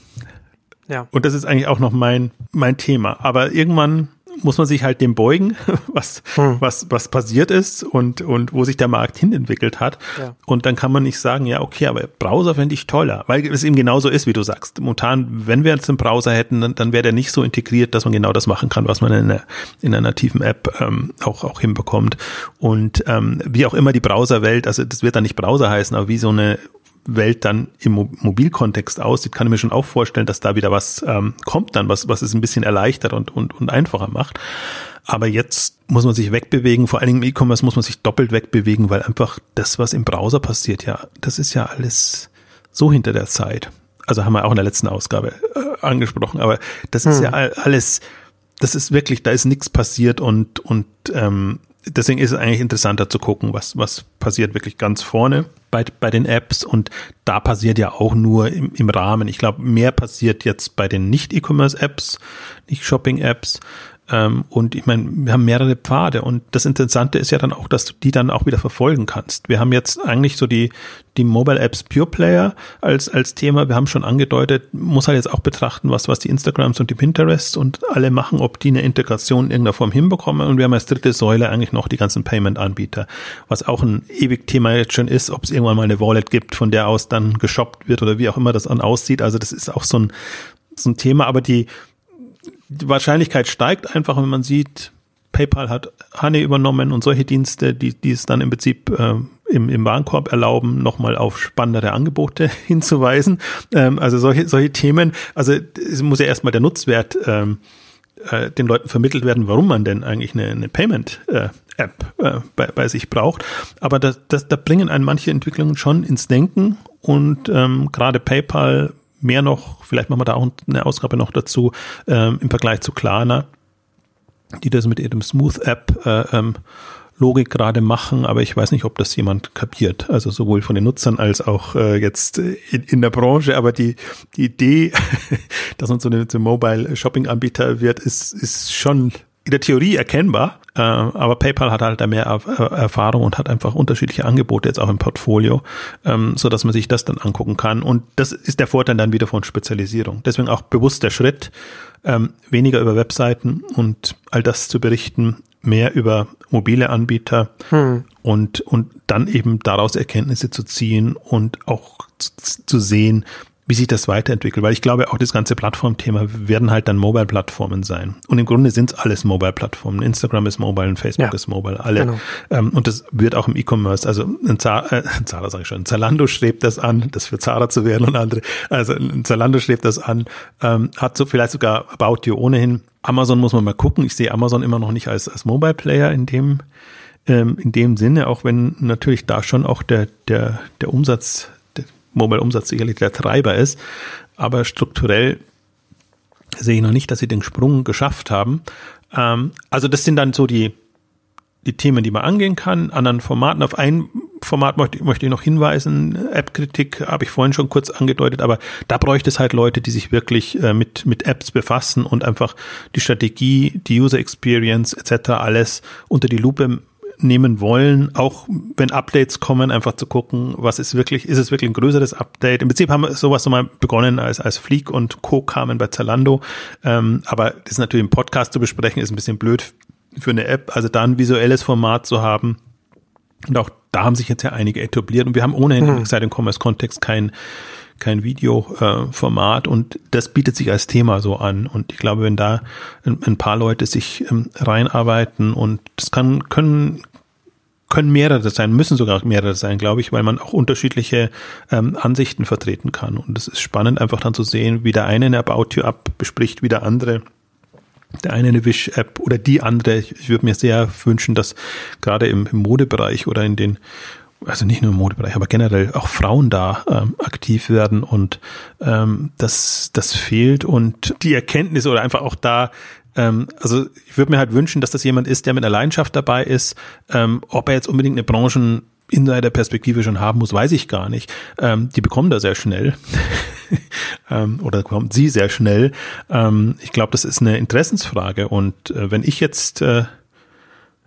Ja. Und das ist eigentlich auch noch mein, mein Thema. Aber irgendwann muss man sich halt dem beugen, was, hm. was, was passiert ist und, und wo sich der Markt hinentwickelt hat. Ja. Und dann kann man nicht sagen, ja, okay, aber Browser fände ich toller, weil es eben genauso ist, wie du sagst. Momentan, wenn wir jetzt einen Browser hätten, dann, dann wäre der nicht so integriert, dass man genau das machen kann, was man in einer, in einer nativen App ähm, auch, auch hinbekommt. Und ähm, wie auch immer die Browserwelt, also das wird dann nicht Browser heißen, aber wie so eine Welt dann im Mobilkontext aussieht, kann ich mir schon auch vorstellen, dass da wieder was ähm, kommt dann, was, was es ein bisschen erleichtert und, und, und einfacher macht. Aber jetzt muss man sich wegbewegen, vor allen Dingen im E-Commerce muss man sich doppelt wegbewegen, weil einfach das, was im Browser passiert, ja, das ist ja alles so hinter der Zeit. Also haben wir auch in der letzten Ausgabe äh, angesprochen, aber das ist hm. ja alles, das ist wirklich, da ist nichts passiert und, und ähm, deswegen ist es eigentlich interessanter zu gucken, was, was passiert wirklich ganz vorne bei, bei den Apps und da passiert ja auch nur im, im Rahmen. Ich glaube, mehr passiert jetzt bei den Nicht-E-Commerce-Apps, Nicht-Shopping-Apps, ähm, und ich meine, wir haben mehrere Pfade und das Interessante ist ja dann auch, dass du die dann auch wieder verfolgen kannst. Wir haben jetzt eigentlich so die, die Mobile Apps Pure Player als, als Thema. Wir haben schon angedeutet, muss halt jetzt auch betrachten, was, was die Instagrams und die Pinterests und alle machen, ob die eine Integration in irgendeiner Form hinbekommen. Und wir haben als dritte Säule eigentlich noch die ganzen Payment-Anbieter, was auch ein ewig Thema jetzt schon ist, ob es irgendwann mal eine Wallet gibt, von der aus dann geshoppt wird oder wie auch immer das dann aussieht. Also das ist auch so ein, so ein Thema, aber die, die Wahrscheinlichkeit steigt einfach, wenn man sieht, PayPal hat Honey übernommen und solche Dienste, die, die es dann im Prinzip äh, im, im Warenkorb erlauben, nochmal auf spannendere Angebote hinzuweisen. Ähm, also solche, solche Themen, also es muss ja erstmal der Nutzwert ähm, äh, den Leuten vermittelt werden, warum man denn eigentlich eine, eine Payment-App äh, äh, bei, bei sich braucht. Aber das, das, da bringen einen manche Entwicklungen schon ins Denken und ähm, gerade PayPal mehr noch, vielleicht machen wir da auch eine Ausgabe noch dazu, ähm, im Vergleich zu Klarna, die das mit ihrem Smooth App äh, ähm, Logik gerade machen, aber ich weiß nicht, ob das jemand kapiert. Also sowohl von den Nutzern als auch äh, jetzt in, in der Branche. Aber die, die Idee, dass man so eine, so Mobile Shopping Anbieter wird, ist, ist schon in der Theorie erkennbar. Äh, aber PayPal hat halt da mehr Erfahrung und hat einfach unterschiedliche Angebote jetzt auch im Portfolio, ähm, so dass man sich das dann angucken kann. Und das ist der Vorteil dann wieder von Spezialisierung. Deswegen auch bewusst der Schritt, ähm, weniger über Webseiten und all das zu berichten, mehr über mobile Anbieter hm. und, und dann eben daraus Erkenntnisse zu ziehen und auch zu, zu sehen, wie sich das weiterentwickelt, weil ich glaube, auch das ganze Plattformthema werden halt dann Mobile-Plattformen sein. Und im Grunde sind es alles Mobile-Plattformen. Instagram ist Mobile und Facebook ja, ist Mobile, alle. Genau. Ähm, und das wird auch im E-Commerce, also ein Zara, äh, Zara sage ich schon, Zalando strebt das an, das für Zara zu werden und andere. Also ein Zalando strebt das an, ähm, hat so vielleicht sogar About You ohnehin. Amazon muss man mal gucken. Ich sehe Amazon immer noch nicht als, als Mobile-Player in dem, ähm, in dem Sinne, auch wenn natürlich da schon auch der, der, der Umsatz Mobile-Umsatz sicherlich der Treiber ist. Aber strukturell sehe ich noch nicht, dass sie den Sprung geschafft haben. Ähm, also das sind dann so die, die Themen, die man angehen kann. Anderen Formaten. Auf ein Format möchte, möchte ich noch hinweisen. App-Kritik habe ich vorhin schon kurz angedeutet, aber da bräuchte es halt Leute, die sich wirklich äh, mit, mit Apps befassen und einfach die Strategie, die User Experience etc. alles unter die Lupe nehmen wollen, auch wenn Updates kommen, einfach zu gucken, was ist wirklich, ist es wirklich ein größeres Update? Im Prinzip haben wir sowas nochmal begonnen, als, als Fleek und Co. kamen bei Zalando. Ähm, aber das ist natürlich im Podcast zu besprechen, ist ein bisschen blöd für eine App. Also da ein visuelles Format zu haben. Und auch da haben sich jetzt ja einige etabliert. Und wir haben ohnehin mhm. seit dem Commerce-Kontext kein kein Videoformat äh, und das bietet sich als Thema so an. Und ich glaube, wenn da ein, ein paar Leute sich ähm, reinarbeiten und das kann, können, können mehrere sein, müssen sogar mehrere sein, glaube ich, weil man auch unterschiedliche ähm, Ansichten vertreten kann. Und es ist spannend, einfach dann zu sehen, wie der eine eine About You App bespricht, wie der andere der eine eine Wish-App oder die andere. Ich, würde mir sehr wünschen, dass gerade im, im Modebereich oder in den also nicht nur im Modebereich, aber generell auch Frauen da ähm, aktiv werden und ähm, das, das fehlt und die Erkenntnis oder einfach auch da ähm, also ich würde mir halt wünschen, dass das jemand ist, der mit einer Leidenschaft dabei ist. Ähm, ob er jetzt unbedingt eine Branchen Insider-Perspektive schon haben muss, weiß ich gar nicht. Ähm, die bekommen da sehr schnell. ähm, oder bekommt sie sehr schnell. Ähm, ich glaube, das ist eine Interessensfrage. Und äh, wenn ich jetzt äh,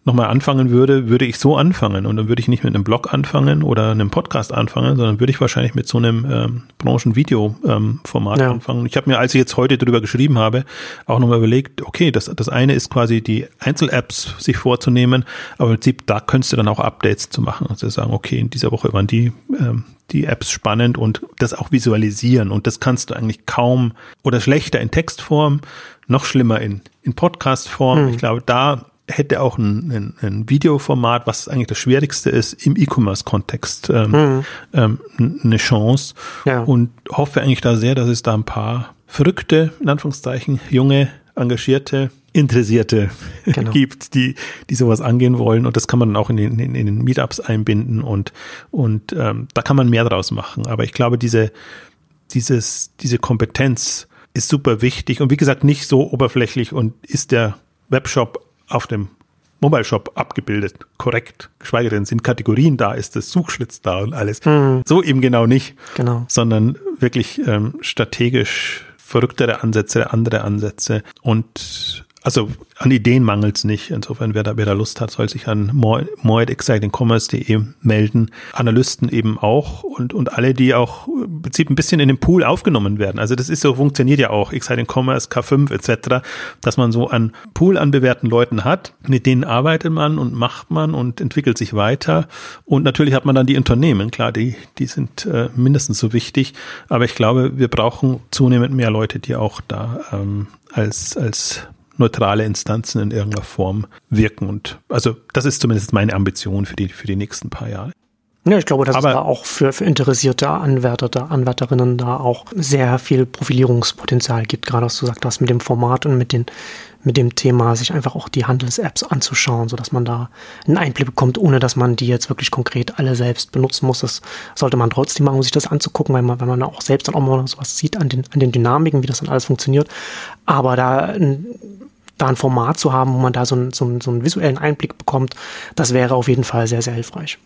nochmal anfangen würde, würde ich so anfangen. Und dann würde ich nicht mit einem Blog anfangen oder einem Podcast anfangen, sondern würde ich wahrscheinlich mit so einem ähm, Branchenvideo-Format ähm, ja. anfangen. Ich habe mir, als ich jetzt heute darüber geschrieben habe, auch nochmal überlegt, okay, das, das eine ist quasi die Einzel-Apps sich vorzunehmen, aber im Prinzip, da könntest du dann auch Updates zu machen. Also sagen, okay, in dieser Woche waren die, ähm, die Apps spannend und das auch visualisieren. Und das kannst du eigentlich kaum oder schlechter in Textform, noch schlimmer in, in Podcastform. Hm. Ich glaube, da hätte auch ein, ein, ein Videoformat, was eigentlich das Schwierigste ist, im E-Commerce-Kontext ähm, mhm. ähm, eine Chance. Ja. Und hoffe eigentlich da sehr, dass es da ein paar verrückte, in Anführungszeichen, junge, engagierte, Interessierte genau. gibt, die, die sowas angehen wollen. Und das kann man dann auch in den, in, in den Meetups einbinden und, und ähm, da kann man mehr draus machen. Aber ich glaube, diese, dieses, diese Kompetenz ist super wichtig und wie gesagt, nicht so oberflächlich und ist der Webshop auf dem Mobile Shop abgebildet, korrekt. Geschweige denn sind Kategorien da, ist das Suchschlitz da und alles. Mhm. So eben genau nicht. Genau. Sondern wirklich ähm, strategisch verrücktere Ansätze, andere Ansätze und also an Ideen mangelt es nicht. Insofern, wer da, wer da Lust hat, soll sich an more@excitingcommerce.de melden. Analysten eben auch und, und alle, die auch im Prinzip ein bisschen in den Pool aufgenommen werden. Also das ist so, funktioniert ja auch, Exciting Commerce, K5 etc., dass man so einen Pool an bewährten Leuten hat, mit denen arbeitet man und macht man und entwickelt sich weiter. Und natürlich hat man dann die Unternehmen, klar, die, die sind äh, mindestens so wichtig. Aber ich glaube, wir brauchen zunehmend mehr Leute, die auch da ähm, als, als neutrale Instanzen in irgendeiner Form wirken. Und also das ist zumindest meine Ambition für die, für die nächsten paar Jahre. Ja, ich glaube, dass Aber, es da auch für, für interessierte Anwärter, Anwärterinnen da auch sehr viel Profilierungspotenzial gibt, gerade was du gesagt hast, mit dem Format und mit den, mit dem Thema, sich einfach auch die Handels-Apps anzuschauen, sodass man da einen Einblick bekommt, ohne dass man die jetzt wirklich konkret alle selbst benutzen muss. Das sollte man trotzdem machen, um sich das anzugucken, weil man, weil man auch selbst dann auch mal sowas sieht an den, an den Dynamiken, wie das dann alles funktioniert. Aber da da ein Format zu haben, wo man da so, ein, so, ein, so einen visuellen Einblick bekommt, das wäre auf jeden Fall sehr, sehr hilfreich.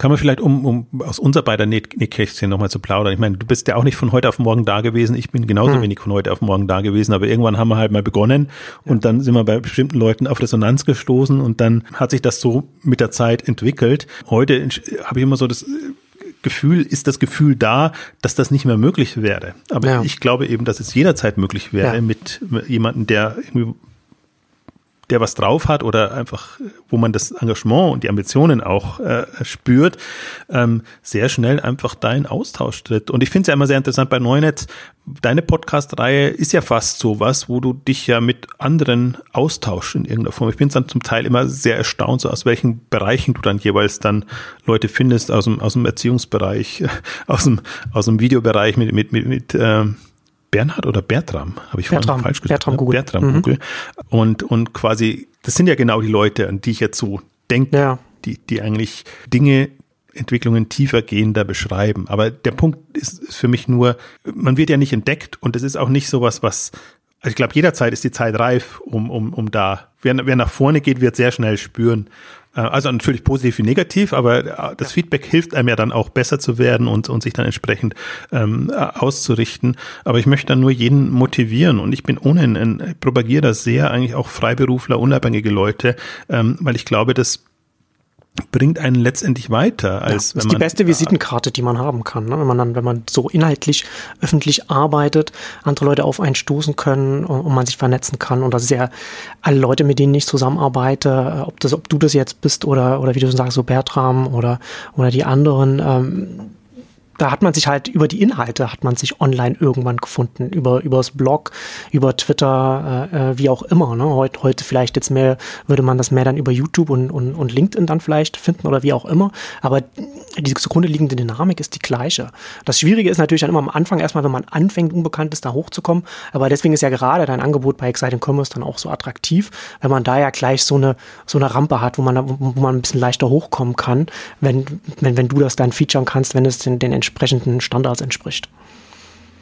Kann man vielleicht, um, um aus unser beider Nähkästchen nochmal zu plaudern, ich meine, du bist ja auch nicht von heute auf morgen da gewesen, ich bin genauso hm. wenig von heute auf morgen da gewesen, aber irgendwann haben wir halt mal begonnen ja. und dann sind wir bei bestimmten Leuten auf Resonanz gestoßen und dann hat sich das so mit der Zeit entwickelt. Heute habe ich immer so das Gefühl, ist das Gefühl da, dass das nicht mehr möglich wäre. Aber ja. ich glaube eben, dass es jederzeit möglich wäre ja. mit jemandem, der irgendwie der was drauf hat oder einfach, wo man das Engagement und die Ambitionen auch äh, spürt, ähm, sehr schnell einfach da in Austausch tritt. Und ich finde es ja immer sehr interessant bei Neunetz, deine Podcast-Reihe ist ja fast so was, wo du dich ja mit anderen austauschst in irgendeiner Form. Ich bin dann zum Teil immer sehr erstaunt, so aus welchen Bereichen du dann jeweils dann Leute findest, aus dem, aus dem Erziehungsbereich, aus dem, aus dem Videobereich mit, mit, mit, mit ähm, Bernhard oder Bertram, habe ich Bertram, falsch gesagt. Bertram Google. Bertram mhm. Google. Und, und quasi, das sind ja genau die Leute, an die ich jetzt so denke, ja. die, die eigentlich Dinge, Entwicklungen tiefergehender beschreiben. Aber der Punkt ist, ist für mich nur, man wird ja nicht entdeckt und es ist auch nicht sowas, was, also ich glaube, jederzeit ist die Zeit reif, um, um, um da, wer, wer nach vorne geht, wird sehr schnell spüren, äh, also natürlich positiv wie negativ, aber äh, das Feedback hilft einem ja dann auch besser zu werden und, und sich dann entsprechend ähm, auszurichten. Aber ich möchte dann nur jeden motivieren und ich bin ohnehin ein Propagierer sehr eigentlich auch Freiberufler, unabhängige Leute, ähm, weil ich glaube, dass bringt einen letztendlich weiter. Als ja, das ist die beste Visitenkarte, die man haben kann. Ne? Wenn man dann, wenn man so inhaltlich öffentlich arbeitet, andere Leute auf einen stoßen können und, man sich vernetzen kann. Und das ist ja alle Leute, mit denen ich zusammenarbeite, äh, ob das, ob du das jetzt bist oder, oder wie du schon sagst, so Bertram oder, oder die anderen, ähm, da hat man sich halt über die Inhalte hat man sich online irgendwann gefunden, über übers Blog, über Twitter, äh, äh, wie auch immer. Ne? Heute, heute vielleicht jetzt mehr, würde man das mehr dann über YouTube und, und, und LinkedIn dann vielleicht finden oder wie auch immer. Aber die zugrunde liegende Dynamik ist die gleiche. Das Schwierige ist natürlich dann immer am Anfang erstmal, wenn man anfängt, Unbekanntes da hochzukommen. Aber deswegen ist ja gerade dein Angebot bei Exciting Commerce dann auch so attraktiv, wenn man da ja gleich so eine, so eine Rampe hat, wo man, wo man ein bisschen leichter hochkommen kann, wenn, wenn, wenn du das dann featuren kannst, wenn es den, den entsprechenden Standards entspricht.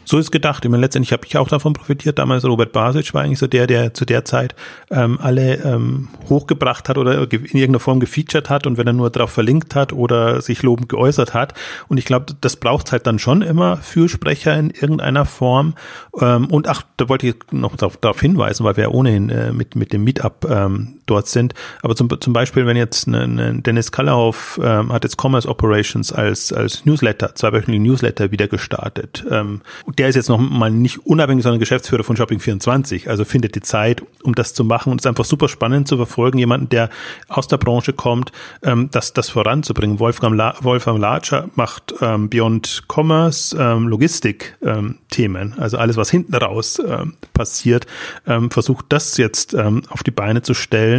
So ist gedacht. Ich meine, letztendlich habe ich auch davon profitiert. Damals Robert Basic war eigentlich so der, der zu der Zeit ähm, alle ähm, hochgebracht hat oder in irgendeiner Form gefeatured hat und wenn er nur darauf verlinkt hat oder sich lobend geäußert hat. Und ich glaube, das braucht halt dann schon immer Fürsprecher in irgendeiner Form. Ähm, und ach, da wollte ich noch darauf, hinweisen, weil wir ja ohnehin äh, mit, mit dem Meetup ähm, dort sind. Aber zum, zum Beispiel, wenn jetzt eine, eine Dennis Kallerhoff ähm, hat jetzt Commerce Operations als, als Newsletter, zweiwöchentlichen Newsletter wieder gestartet. Ähm, der ist jetzt noch mal nicht unabhängig, sondern Geschäftsführer von Shopping24, also findet die Zeit, um das zu machen und es ist einfach super spannend zu verfolgen, jemanden, der aus der Branche kommt, ähm, das, das voranzubringen. Wolfgang, La Wolfgang Larcher macht ähm, Beyond Commerce ähm, Logistik-Themen, ähm, also alles, was hinten raus ähm, passiert, ähm, versucht das jetzt ähm, auf die Beine zu stellen.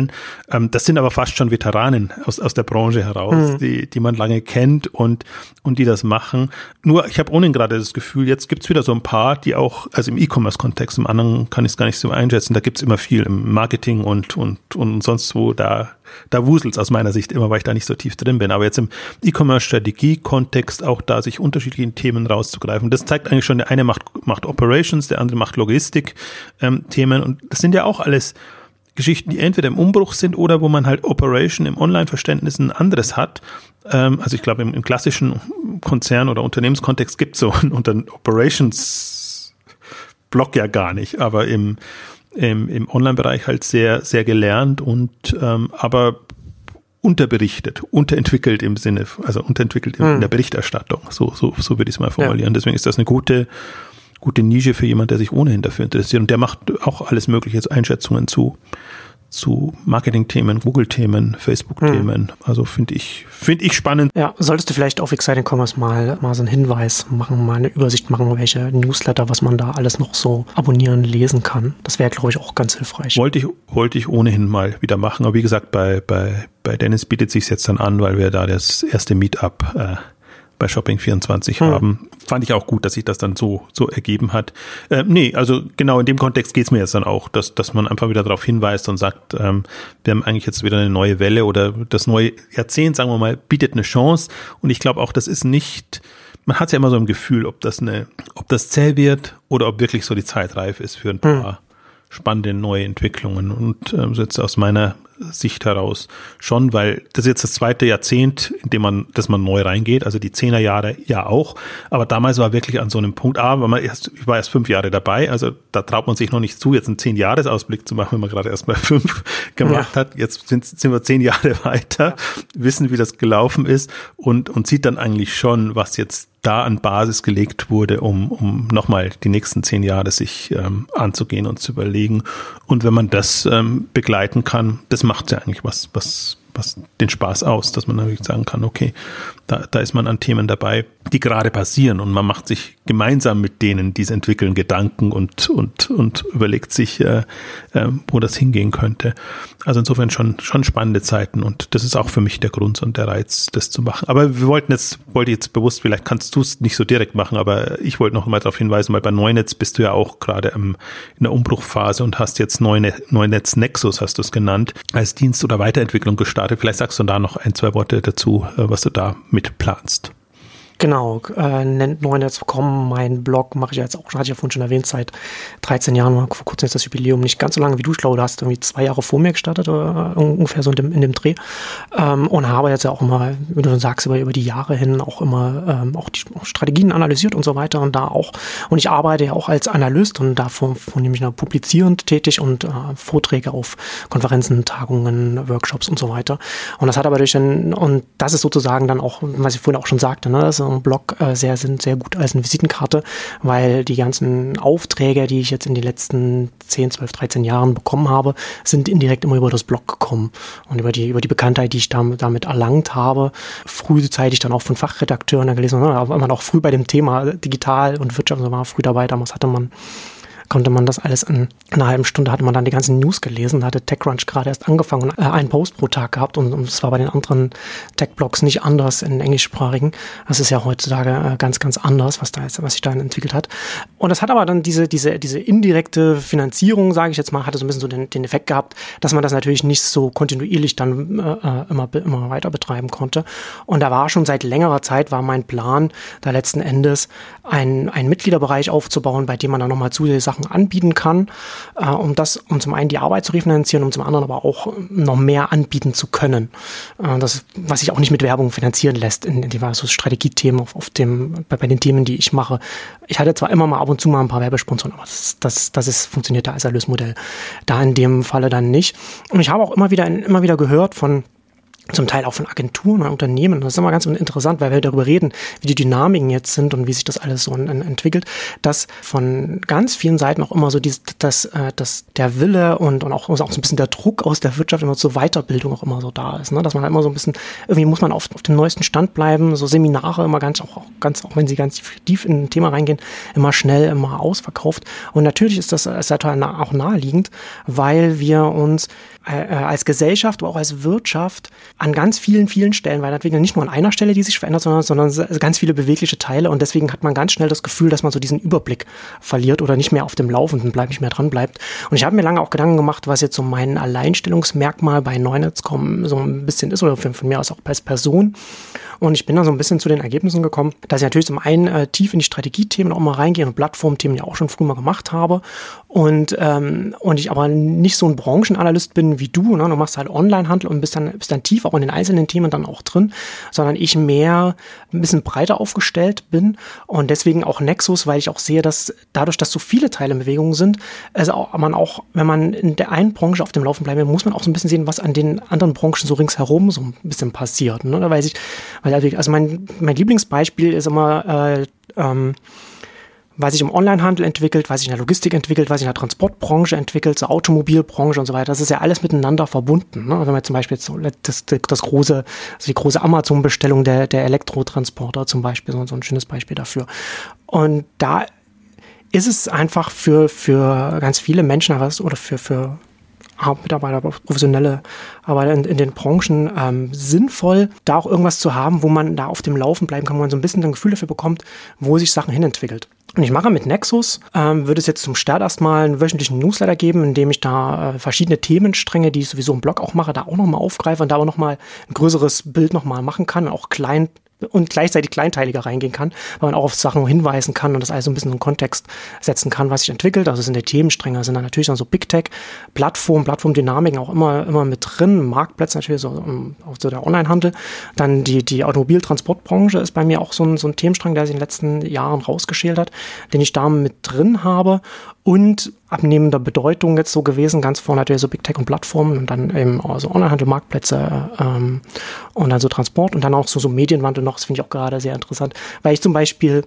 Ähm, das sind aber fast schon Veteranen aus, aus der Branche heraus, mhm. die, die man lange kennt und, und die das machen. Nur, ich habe ohnehin gerade das Gefühl, jetzt gibt's wieder so ein paar, die auch, also im E-Commerce-Kontext, im anderen kann ich es gar nicht so einschätzen, da gibt's immer viel im Marketing und, und, und sonst wo, da, da wuselt's aus meiner Sicht immer, weil ich da nicht so tief drin bin. Aber jetzt im E-Commerce-Strategie-Kontext auch da sich unterschiedlichen Themen rauszugreifen. Das zeigt eigentlich schon, der eine macht, macht Operations, der andere macht Logistik-Themen ähm, und das sind ja auch alles Geschichten, die entweder im Umbruch sind oder wo man halt Operation im Online-Verständnis ein anderes hat. Ähm, also ich glaube, im, im, klassischen Konzern- oder Unternehmenskontext gibt es so einen, einen Operations-Block ja gar nicht, aber im, im, im Online-Bereich halt sehr, sehr gelernt und ähm, aber unterberichtet, unterentwickelt im Sinne, also unterentwickelt in, hm. in der Berichterstattung. So, so, so würde ich es mal formulieren. Ja. Deswegen ist das eine gute gute Nische für jemand, der sich ohnehin dafür interessiert. Und der macht auch alles mögliche jetzt Einschätzungen zu, zu Marketing-Themen, Google-Themen, Facebook-Themen. Hm. Also finde ich, finde ich spannend. Ja, solltest du vielleicht auf Exciting Commerce mal, mal so einen Hinweis machen, mal eine Übersicht machen, welche Newsletter, was man da alles noch so abonnieren, lesen kann. Das wäre, glaube ich, auch ganz hilfreich. Wollte ich, wollte ich ohnehin mal wieder machen. Aber wie gesagt, bei, bei, bei Dennis bietet sich jetzt dann an, weil wir da das erste Meetup äh, bei Shopping24 hm. haben. Fand ich auch gut, dass sich das dann so, so ergeben hat. Äh, nee, also genau in dem Kontext geht's mir jetzt dann auch, dass, dass man einfach wieder darauf hinweist und sagt, ähm, wir haben eigentlich jetzt wieder eine neue Welle oder das neue Jahrzehnt, sagen wir mal, bietet eine Chance. Und ich glaube auch, das ist nicht, man hat ja immer so ein Gefühl, ob das eine, ob das zäh wird oder ob wirklich so die Zeit reif ist für ein paar. Hm spannende neue Entwicklungen und ähm, jetzt aus meiner Sicht heraus schon, weil das ist jetzt das zweite Jahrzehnt, in dem man, dass man neu reingeht, also die Zehnerjahre ja auch, aber damals war wirklich an so einem Punkt, A, weil man erst, ich war erst fünf Jahre dabei, also da traut man sich noch nicht zu, jetzt einen Zehn-Jahres-Ausblick zu machen, wenn man gerade erst mal fünf gemacht ja. hat. Jetzt sind, sind wir zehn Jahre weiter, wissen, wie das gelaufen ist und, und sieht dann eigentlich schon, was jetzt da an Basis gelegt wurde, um, um nochmal die nächsten zehn Jahre sich ähm, anzugehen und zu überlegen. Und wenn man das ähm, begleiten kann, das macht ja eigentlich was, was, was den Spaß aus, dass man natürlich sagen kann, okay, da, da ist man an Themen dabei, die gerade passieren und man macht sich gemeinsam mit denen, die es entwickeln, Gedanken und, und, und überlegt sich, äh, äh, wo das hingehen könnte. Also insofern schon, schon spannende Zeiten und das ist auch für mich der Grund und der Reiz, das zu machen. Aber wir wollten jetzt, wollte jetzt bewusst, vielleicht kannst du es nicht so direkt machen, aber ich wollte noch mal darauf hinweisen, weil bei Neunetz bist du ja auch gerade in der Umbruchphase und hast jetzt Neunetz Nexus, hast du es genannt, als Dienst oder Weiterentwicklung gestartet. Vielleicht sagst du da noch ein, zwei Worte dazu, äh, was du da mit planst. Genau, äh, nennt Neunetz.com, mein Blog mache ich jetzt auch, hatte ich ja vorhin schon erwähnt, seit 13 Jahren, vor kurzem ist das Jubiläum. Nicht ganz so lange wie du, ich glaube, du hast irgendwie zwei Jahre vor mir gestartet, oder äh, ungefähr so in dem, in dem Dreh. Ähm, und habe jetzt ja auch immer, wie du schon sagst, über, über die Jahre hin auch immer ähm, auch die Strategien analysiert und so weiter und da auch, und ich arbeite ja auch als Analyst und da von, von nämlich publizierend tätig und äh, Vorträge auf Konferenzen, Tagungen, Workshops und so weiter. Und das hat aber durch den, und das ist sozusagen dann auch, was ich vorhin auch schon sagte, ne, das unserem Blog äh, sehr, sind sehr gut als eine Visitenkarte, weil die ganzen Aufträge, die ich jetzt in den letzten 10, 12, 13 Jahren bekommen habe, sind indirekt immer über das Blog gekommen und über die, über die Bekanntheit, die ich damit, erlangt habe. Frühzeitig dann auch von Fachredakteuren gelesen, ne, aber man auch früh bei dem Thema digital und Wirtschaft, war früh dabei, damals hatte man konnte man das alles in einer halben Stunde, hatte man dann die ganzen News gelesen, hatte TechCrunch gerade erst angefangen äh, einen Post pro Tag gehabt und, das war bei den anderen Tech-Blogs nicht anders in englischsprachigen. Das ist ja heutzutage äh, ganz, ganz anders, was da ist, was sich da entwickelt hat. Und das hat aber dann diese, diese, diese indirekte Finanzierung, sage ich jetzt mal, hatte so ein bisschen so den, den Effekt gehabt, dass man das natürlich nicht so kontinuierlich dann äh, äh immer, immer weiter betreiben konnte. Und da war schon seit längerer Zeit war mein Plan, da letzten Endes einen, einen Mitgliederbereich aufzubauen, bei dem man dann nochmal zusätzliche Sachen Sachen anbieten kann, äh, um das, um zum einen die Arbeit zu refinanzieren, um zum anderen aber auch noch mehr anbieten zu können. Äh, das, was sich auch nicht mit Werbung finanzieren lässt, in, in dem so Strategiethemen auf, auf dem, bei, bei den Themen, die ich mache. Ich hatte zwar immer mal ab und zu mal ein paar Werbesponsoren, aber das, das, das ist, funktioniert da als Erlösmodell. Da in dem Falle dann nicht. Und ich habe auch immer wieder, immer wieder gehört von zum Teil auch von Agenturen und Unternehmen. Das ist immer ganz interessant, weil wir darüber reden, wie die Dynamiken jetzt sind und wie sich das alles so entwickelt, dass von ganz vielen Seiten auch immer so dieses, dass, äh, dass der Wille und, und auch, auch so ein bisschen der Druck aus der Wirtschaft immer zur Weiterbildung auch immer so da ist. Ne? Dass man halt immer so ein bisschen, irgendwie muss man auf, auf dem neuesten Stand bleiben, so Seminare immer ganz, auch, ganz, auch wenn sie ganz tief in ein Thema reingehen, immer schnell, immer ausverkauft. Und natürlich ist das, ist das auch naheliegend, weil wir uns äh, äh, als Gesellschaft, aber auch als Wirtschaft an ganz vielen, vielen Stellen weiterentwickeln. Nicht nur an einer Stelle, die sich verändert, sondern, sondern ganz viele bewegliche Teile. Und deswegen hat man ganz schnell das Gefühl, dass man so diesen Überblick verliert oder nicht mehr auf dem Laufenden bleibt, nicht mehr dran bleibt. Und ich habe mir lange auch Gedanken gemacht, was jetzt so mein Alleinstellungsmerkmal bei Neunetz.com so ein bisschen ist oder von, von mir aus auch als Person. Und ich bin da so ein bisschen zu den Ergebnissen gekommen, dass ich natürlich zum einen äh, tief in die Strategiethemen auch mal reingehe und Plattformthemen ja auch schon früher mal gemacht habe. Und, ähm, und ich aber nicht so ein Branchenanalyst bin wie du. Ne? Du machst halt Onlinehandel und bist dann, bist dann tief auch in den einzelnen Themen dann auch drin, sondern ich mehr ein bisschen breiter aufgestellt bin und deswegen auch Nexus, weil ich auch sehe, dass dadurch, dass so viele Teile in Bewegung sind, also auch, man auch, wenn man in der einen Branche auf dem Laufen bleiben will, muss man auch so ein bisschen sehen, was an den anderen Branchen so ringsherum so ein bisschen passiert. Ne? Da weiß ich, weil also mein, mein Lieblingsbeispiel ist immer, äh, ähm, was sich im Onlinehandel entwickelt, was sich in der Logistik entwickelt, was sich in der Transportbranche entwickelt, zur Automobilbranche und so weiter. Das ist ja alles miteinander verbunden. Ne? Wenn man zum Beispiel jetzt das, das, große, also die große Amazon-Bestellung der, der Elektrotransporter zum Beispiel, so, so ein schönes Beispiel dafür. Und da ist es einfach für, für ganz viele Menschen oder für, für Mitarbeiter, professionelle Arbeiter in, in den Branchen ähm, sinnvoll, da auch irgendwas zu haben, wo man da auf dem Laufen bleiben kann, wo man so ein bisschen ein Gefühl dafür bekommt, wo sich Sachen hinentwickelt. Und ich mache mit Nexus, ähm, würde es jetzt zum Start erstmal einen wöchentlichen Newsletter geben, in dem ich da äh, verschiedene Themenstränge, die ich sowieso im Blog auch mache, da auch nochmal aufgreife und da auch nochmal ein größeres Bild nochmal machen kann, auch klein und gleichzeitig kleinteiliger reingehen kann, weil man auch auf Sachen hinweisen kann und das alles so ein bisschen in Kontext setzen kann, was sich entwickelt. Also sind die Themenstränge, sind dann natürlich dann so Big Tech, Plattform, Plattformdynamiken auch immer, immer mit drin, Marktplätze natürlich, so, auch so der Onlinehandel. Dann die, die Automobiltransportbranche ist bei mir auch so ein, so ein Themenstrang, der sich in den letzten Jahren rausgeschält hat, den ich da mit drin habe und abnehmender Bedeutung jetzt so gewesen, ganz vorne natürlich so Big Tech und Plattformen und dann eben also Onlinehandel, Marktplätze ähm, und dann so Transport und dann auch so, so Medienwandel noch, das finde ich auch gerade sehr interessant, weil ich zum Beispiel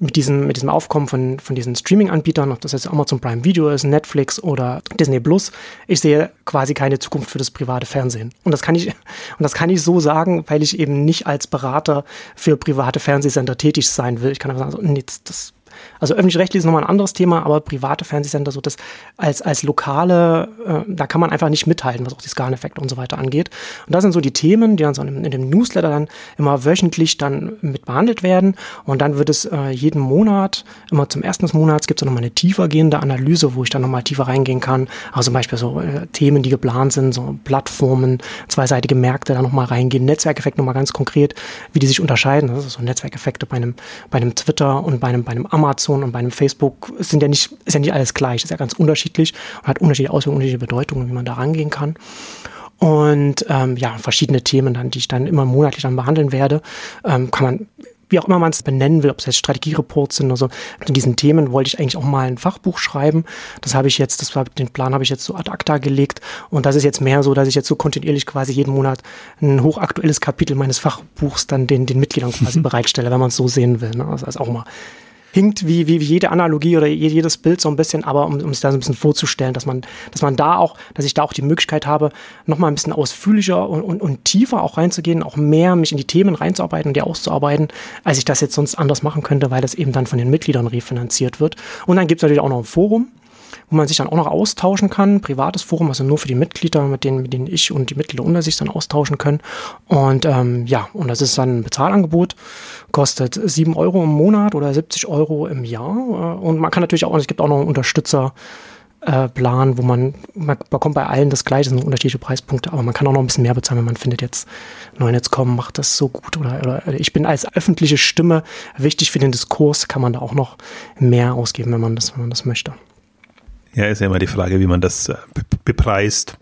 mit diesem, mit diesem Aufkommen von, von diesen Streaming-Anbietern, ob das jetzt Amazon Prime Video ist, Netflix oder Disney Plus, ich sehe quasi keine Zukunft für das private Fernsehen. Und das kann ich, und das kann ich so sagen, weil ich eben nicht als Berater für private Fernsehsender tätig sein will. Ich kann einfach sagen, so, nee, das, das also öffentlich-rechtlich ist nochmal ein anderes Thema, aber private Fernsehsender, so das als, als lokale, äh, da kann man einfach nicht mithalten, was auch die Skaleneffekte und so weiter angeht. Und das sind so die Themen, die dann so in, dem Newsletter dann immer wöchentlich dann mit behandelt werden. Und dann wird es äh, jeden Monat, immer zum ersten des Monats, gibt es nochmal eine tiefergehende Analyse, wo ich dann nochmal tiefer reingehen kann. Also zum Beispiel so äh, Themen, die geplant sind, so Plattformen, zweiseitige Märkte da nochmal reingehen, Netzwerkeffekte nochmal ganz konkret, wie die sich unterscheiden. Das ist so Netzwerkeffekte bei einem, bei einem Twitter und bei einem, bei einem Amazon und bei einem Facebook sind ja nicht, ist ja nicht alles gleich, ist ja ganz unterschiedlich und hat unterschiedliche Auswirkungen, unterschiedliche Bedeutungen, wie man da rangehen kann. Und ähm, ja, verschiedene Themen dann, die ich dann immer monatlich dann behandeln werde, ähm, kann man wie auch immer man es benennen will, ob es jetzt Strategiereports sind oder so. In diesen Themen wollte ich eigentlich auch mal ein Fachbuch schreiben. Das habe ich jetzt, das war, den Plan habe ich jetzt so ad acta gelegt. Und das ist jetzt mehr so, dass ich jetzt so kontinuierlich quasi jeden Monat ein hochaktuelles Kapitel meines Fachbuchs dann den, den Mitgliedern quasi bereitstelle, wenn man es so sehen will. Ne? Also das ist auch mal hinkt wie, wie, wie jede Analogie oder jedes Bild so ein bisschen, aber um, um sich da so ein bisschen vorzustellen, dass man, dass man da auch, dass ich da auch die Möglichkeit habe, nochmal ein bisschen ausführlicher und, und, und tiefer auch reinzugehen, auch mehr mich in die Themen reinzuarbeiten und die auszuarbeiten, als ich das jetzt sonst anders machen könnte, weil das eben dann von den Mitgliedern refinanziert wird. Und dann gibt es natürlich auch noch ein Forum, wo man sich dann auch noch austauschen kann. Privates Forum, also nur für die Mitglieder, mit denen, mit denen ich und die Mitglieder unter sich dann austauschen können. Und ähm, ja, und das ist dann ein Bezahlangebot, kostet 7 Euro im Monat oder 70 Euro im Jahr. Äh, und man kann natürlich auch, es gibt auch noch einen Unterstützer. Äh, Plan, wo man, man bekommt bei allen das gleiche, sind unterschiedliche Preispunkte, aber man kann auch noch ein bisschen mehr bezahlen, wenn man findet, jetzt Neunetz.com macht das so gut oder, oder ich bin als öffentliche Stimme wichtig für den Diskurs, kann man da auch noch mehr ausgeben, wenn man das, wenn man das möchte. Ja, ist ja immer die Frage, wie man das äh, bepreist.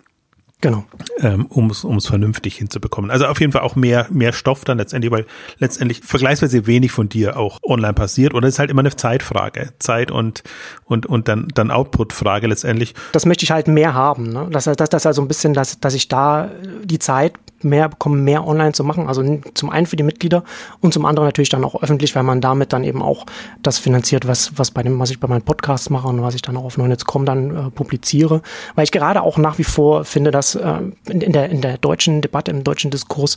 Genau. Ähm, um es vernünftig hinzubekommen. Also auf jeden Fall auch mehr, mehr Stoff dann letztendlich, weil letztendlich vergleichsweise wenig von dir auch online passiert. Oder es ist halt immer eine Zeitfrage. Zeit und, und, und dann, dann Output-Frage letztendlich. Das möchte ich halt mehr haben. Ne? Das, das, das also ein bisschen, dass, dass ich da die Zeit mehr bekommen, mehr online zu machen. Also zum einen für die Mitglieder und zum anderen natürlich dann auch öffentlich, weil man damit dann eben auch das finanziert, was, was bei dem, was ich bei meinen Podcasts mache und was ich dann auch auf Neunetz.com dann äh, publiziere. Weil ich gerade auch nach wie vor finde, dass äh, in, in, der, in der deutschen Debatte, im deutschen Diskurs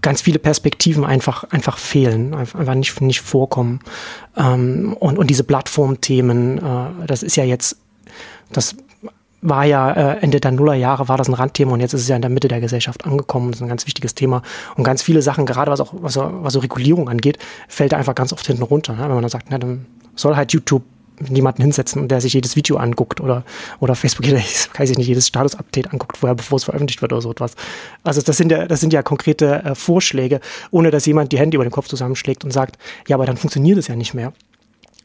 ganz viele Perspektiven einfach, einfach fehlen, einfach nicht, nicht vorkommen. Ähm, und, und diese Plattformthemen, äh, das ist ja jetzt, das war ja äh, Ende der Nullerjahre war das ein Randthema und jetzt ist es ja in der Mitte der Gesellschaft angekommen. Das ist ein ganz wichtiges Thema. Und ganz viele Sachen, gerade was auch was, was so Regulierung angeht, fällt einfach ganz oft hinten runter. Ne? Wenn man dann sagt, na, dann soll halt YouTube jemanden hinsetzen, der sich jedes Video anguckt oder, oder Facebook, der kann sich nicht jedes Status-Update anguckt, vorher, bevor es veröffentlicht wird oder so etwas. Also das sind ja, das sind ja konkrete äh, Vorschläge, ohne dass jemand die Hände über den Kopf zusammenschlägt und sagt, ja, aber dann funktioniert es ja nicht mehr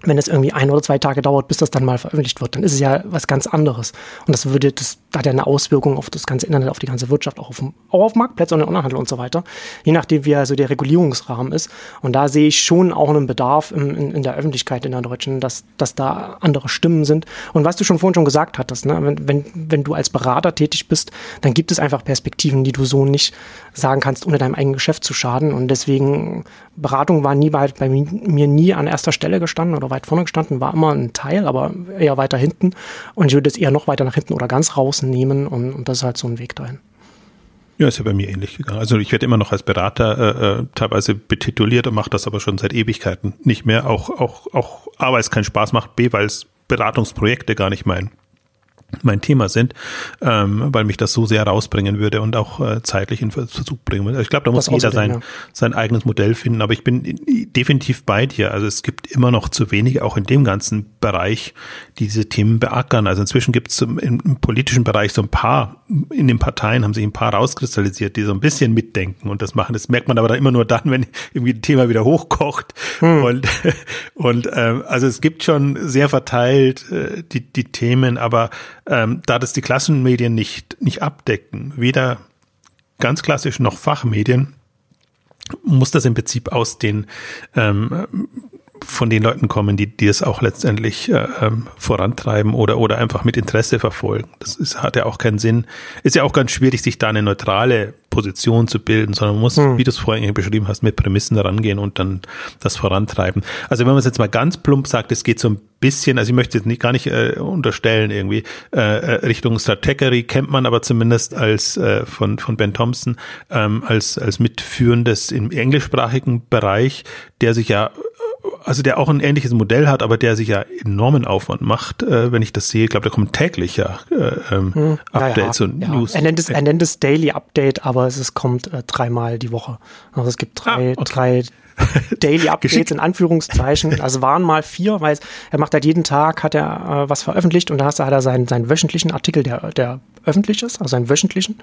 wenn es irgendwie ein oder zwei Tage dauert, bis das dann mal veröffentlicht wird, dann ist es ja was ganz anderes. Und das würde, das hat ja eine Auswirkung auf das ganze Internet, auf die ganze Wirtschaft, auch auf, auch auf Marktplätze und den Onlinehandel und so weiter. Je nachdem, wie also der Regulierungsrahmen ist. Und da sehe ich schon auch einen Bedarf in, in, in der Öffentlichkeit in der Deutschen, dass, dass da andere Stimmen sind. Und was du schon vorhin schon gesagt hattest, ne? wenn, wenn, wenn du als Berater tätig bist, dann gibt es einfach Perspektiven, die du so nicht sagen kannst, ohne deinem eigenen Geschäft zu schaden. Und deswegen, Beratung war nie bei, bei mir nie an erster Stelle gestanden oder weit vorne gestanden, war immer ein Teil, aber eher weiter hinten. Und ich würde es eher noch weiter nach hinten oder ganz rausnehmen und, und das ist halt so ein Weg dahin. Ja, ist ja bei mir ähnlich gegangen. Also ich werde immer noch als Berater äh, äh teilweise betituliert und mache das aber schon seit Ewigkeiten nicht mehr. Auch, auch, auch A, weil es keinen Spaß macht, B, weil es Beratungsprojekte gar nicht mein mein Thema sind, ähm, weil mich das so sehr rausbringen würde und auch äh, zeitlich in Versuch bringen würde. Ich glaube, da muss das jeder sein, ja. sein eigenes Modell finden, aber ich bin definitiv bei dir. Also es gibt immer noch zu wenige, auch in dem ganzen Bereich, die diese Themen beackern. Also inzwischen gibt es im, im, politischen Bereich so ein paar, in den Parteien haben sich ein paar rauskristallisiert, die so ein bisschen mitdenken und das machen. Das merkt man aber dann immer nur dann, wenn irgendwie ein Thema wieder hochkocht. Hm. Und, und ähm, also es gibt schon sehr verteilt äh, die, die Themen, aber ähm, da das die Klassenmedien nicht, nicht abdecken, weder ganz klassisch noch Fachmedien, muss das im Prinzip aus den ähm, von den Leuten kommen, die, die es auch letztendlich äh, ähm, vorantreiben oder, oder einfach mit Interesse verfolgen. Das ist, hat ja auch keinen Sinn. Ist ja auch ganz schwierig, sich da eine neutrale Position zu bilden, sondern man muss, hm. wie du es vorhin beschrieben hast, mit Prämissen rangehen und dann das vorantreiben. Also wenn man es jetzt mal ganz plump sagt, es geht so ein bisschen, also ich möchte jetzt nicht, gar nicht äh, unterstellen irgendwie, äh, äh Richtung Strategery kennt man aber zumindest als äh, von, von Ben Thompson ähm, als, als mitführendes im englischsprachigen Bereich, der sich ja also der auch ein ähnliches Modell hat, aber der sich ja enormen Aufwand macht, äh, wenn ich das sehe. Ich glaube, da kommen täglich ja äh, ähm, hm, Updates ja, und ja. News. Er nennt, es, er nennt es Daily Update, aber es, es kommt äh, dreimal die Woche. Also es gibt drei, ah, okay. drei Daily Updates in Anführungszeichen. Also waren mal vier, weil er macht halt jeden Tag, hat er äh, was veröffentlicht und da hat er seinen, seinen wöchentlichen Artikel, der, der öffentlich ist, also seinen wöchentlichen.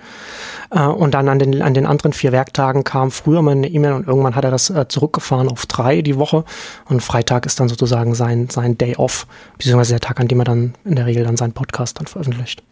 Äh, und dann an den, an den anderen vier Werktagen kam früher mal eine E-Mail und irgendwann hat er das äh, zurückgefahren auf drei die Woche. Und Freitag ist dann sozusagen sein, sein Day off, beziehungsweise der Tag, an dem er dann in der Regel dann seinen Podcast dann veröffentlicht.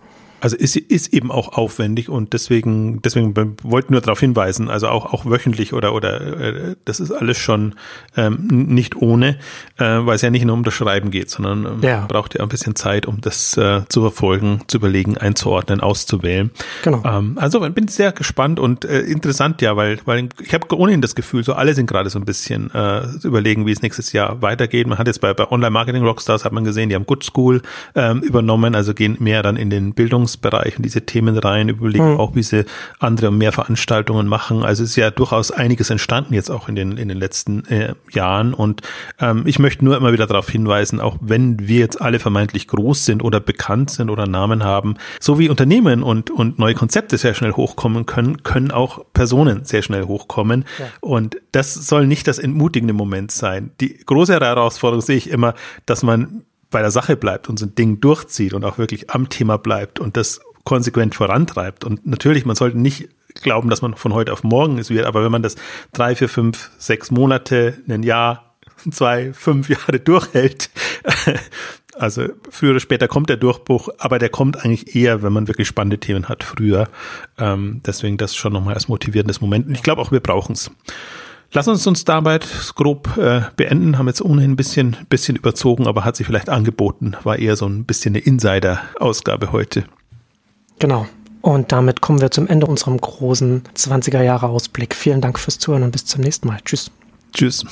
Also ist, ist eben auch aufwendig und deswegen, deswegen wollten wir darauf hinweisen, also auch, auch wöchentlich oder, oder äh, das ist alles schon ähm, nicht ohne, äh, weil es ja nicht nur um das Schreiben geht, sondern ähm, ja. braucht ja ein bisschen Zeit, um das äh, zu verfolgen, zu überlegen, einzuordnen, auszuwählen. Genau. Ähm, also bin sehr gespannt und äh, interessant, ja, weil, weil ich habe ohnehin das Gefühl, so alle sind gerade so ein bisschen äh, überlegen, wie es nächstes Jahr weitergeht. Man hat jetzt bei, bei Online-Marketing-Rockstars hat man gesehen, die haben Good School ähm, übernommen, also gehen mehr dann in den Bildungs Bildungsbereich und diese Themen rein, überlegen mhm. auch, wie sie andere und mehr Veranstaltungen machen. Also ist ja durchaus einiges entstanden jetzt auch in den, in den letzten äh, Jahren. Und ähm, ich möchte nur immer wieder darauf hinweisen, auch wenn wir jetzt alle vermeintlich groß sind oder bekannt sind oder Namen haben, so wie Unternehmen und, und neue Konzepte sehr schnell hochkommen können, können auch Personen sehr schnell hochkommen. Ja. Und das soll nicht das entmutigende Moment sein. Die große Herausforderung sehe ich immer, dass man bei der Sache bleibt und so ein Ding durchzieht und auch wirklich am Thema bleibt und das konsequent vorantreibt. Und natürlich, man sollte nicht glauben, dass man von heute auf morgen es wird, aber wenn man das drei, vier, fünf, sechs Monate, ein Jahr, zwei, fünf Jahre durchhält, also früher oder später kommt der Durchbruch, aber der kommt eigentlich eher, wenn man wirklich spannende Themen hat, früher. Ähm, deswegen das schon nochmal als motivierendes Moment. Und ich glaube auch, wir brauchen es. Lass uns uns dabei grob äh, beenden. Haben jetzt ohnehin ein bisschen, bisschen überzogen, aber hat sich vielleicht angeboten. War eher so ein bisschen eine Insider-Ausgabe heute. Genau. Und damit kommen wir zum Ende unserem großen 20er Jahre Ausblick. Vielen Dank fürs Zuhören und bis zum nächsten Mal. Tschüss. Tschüss.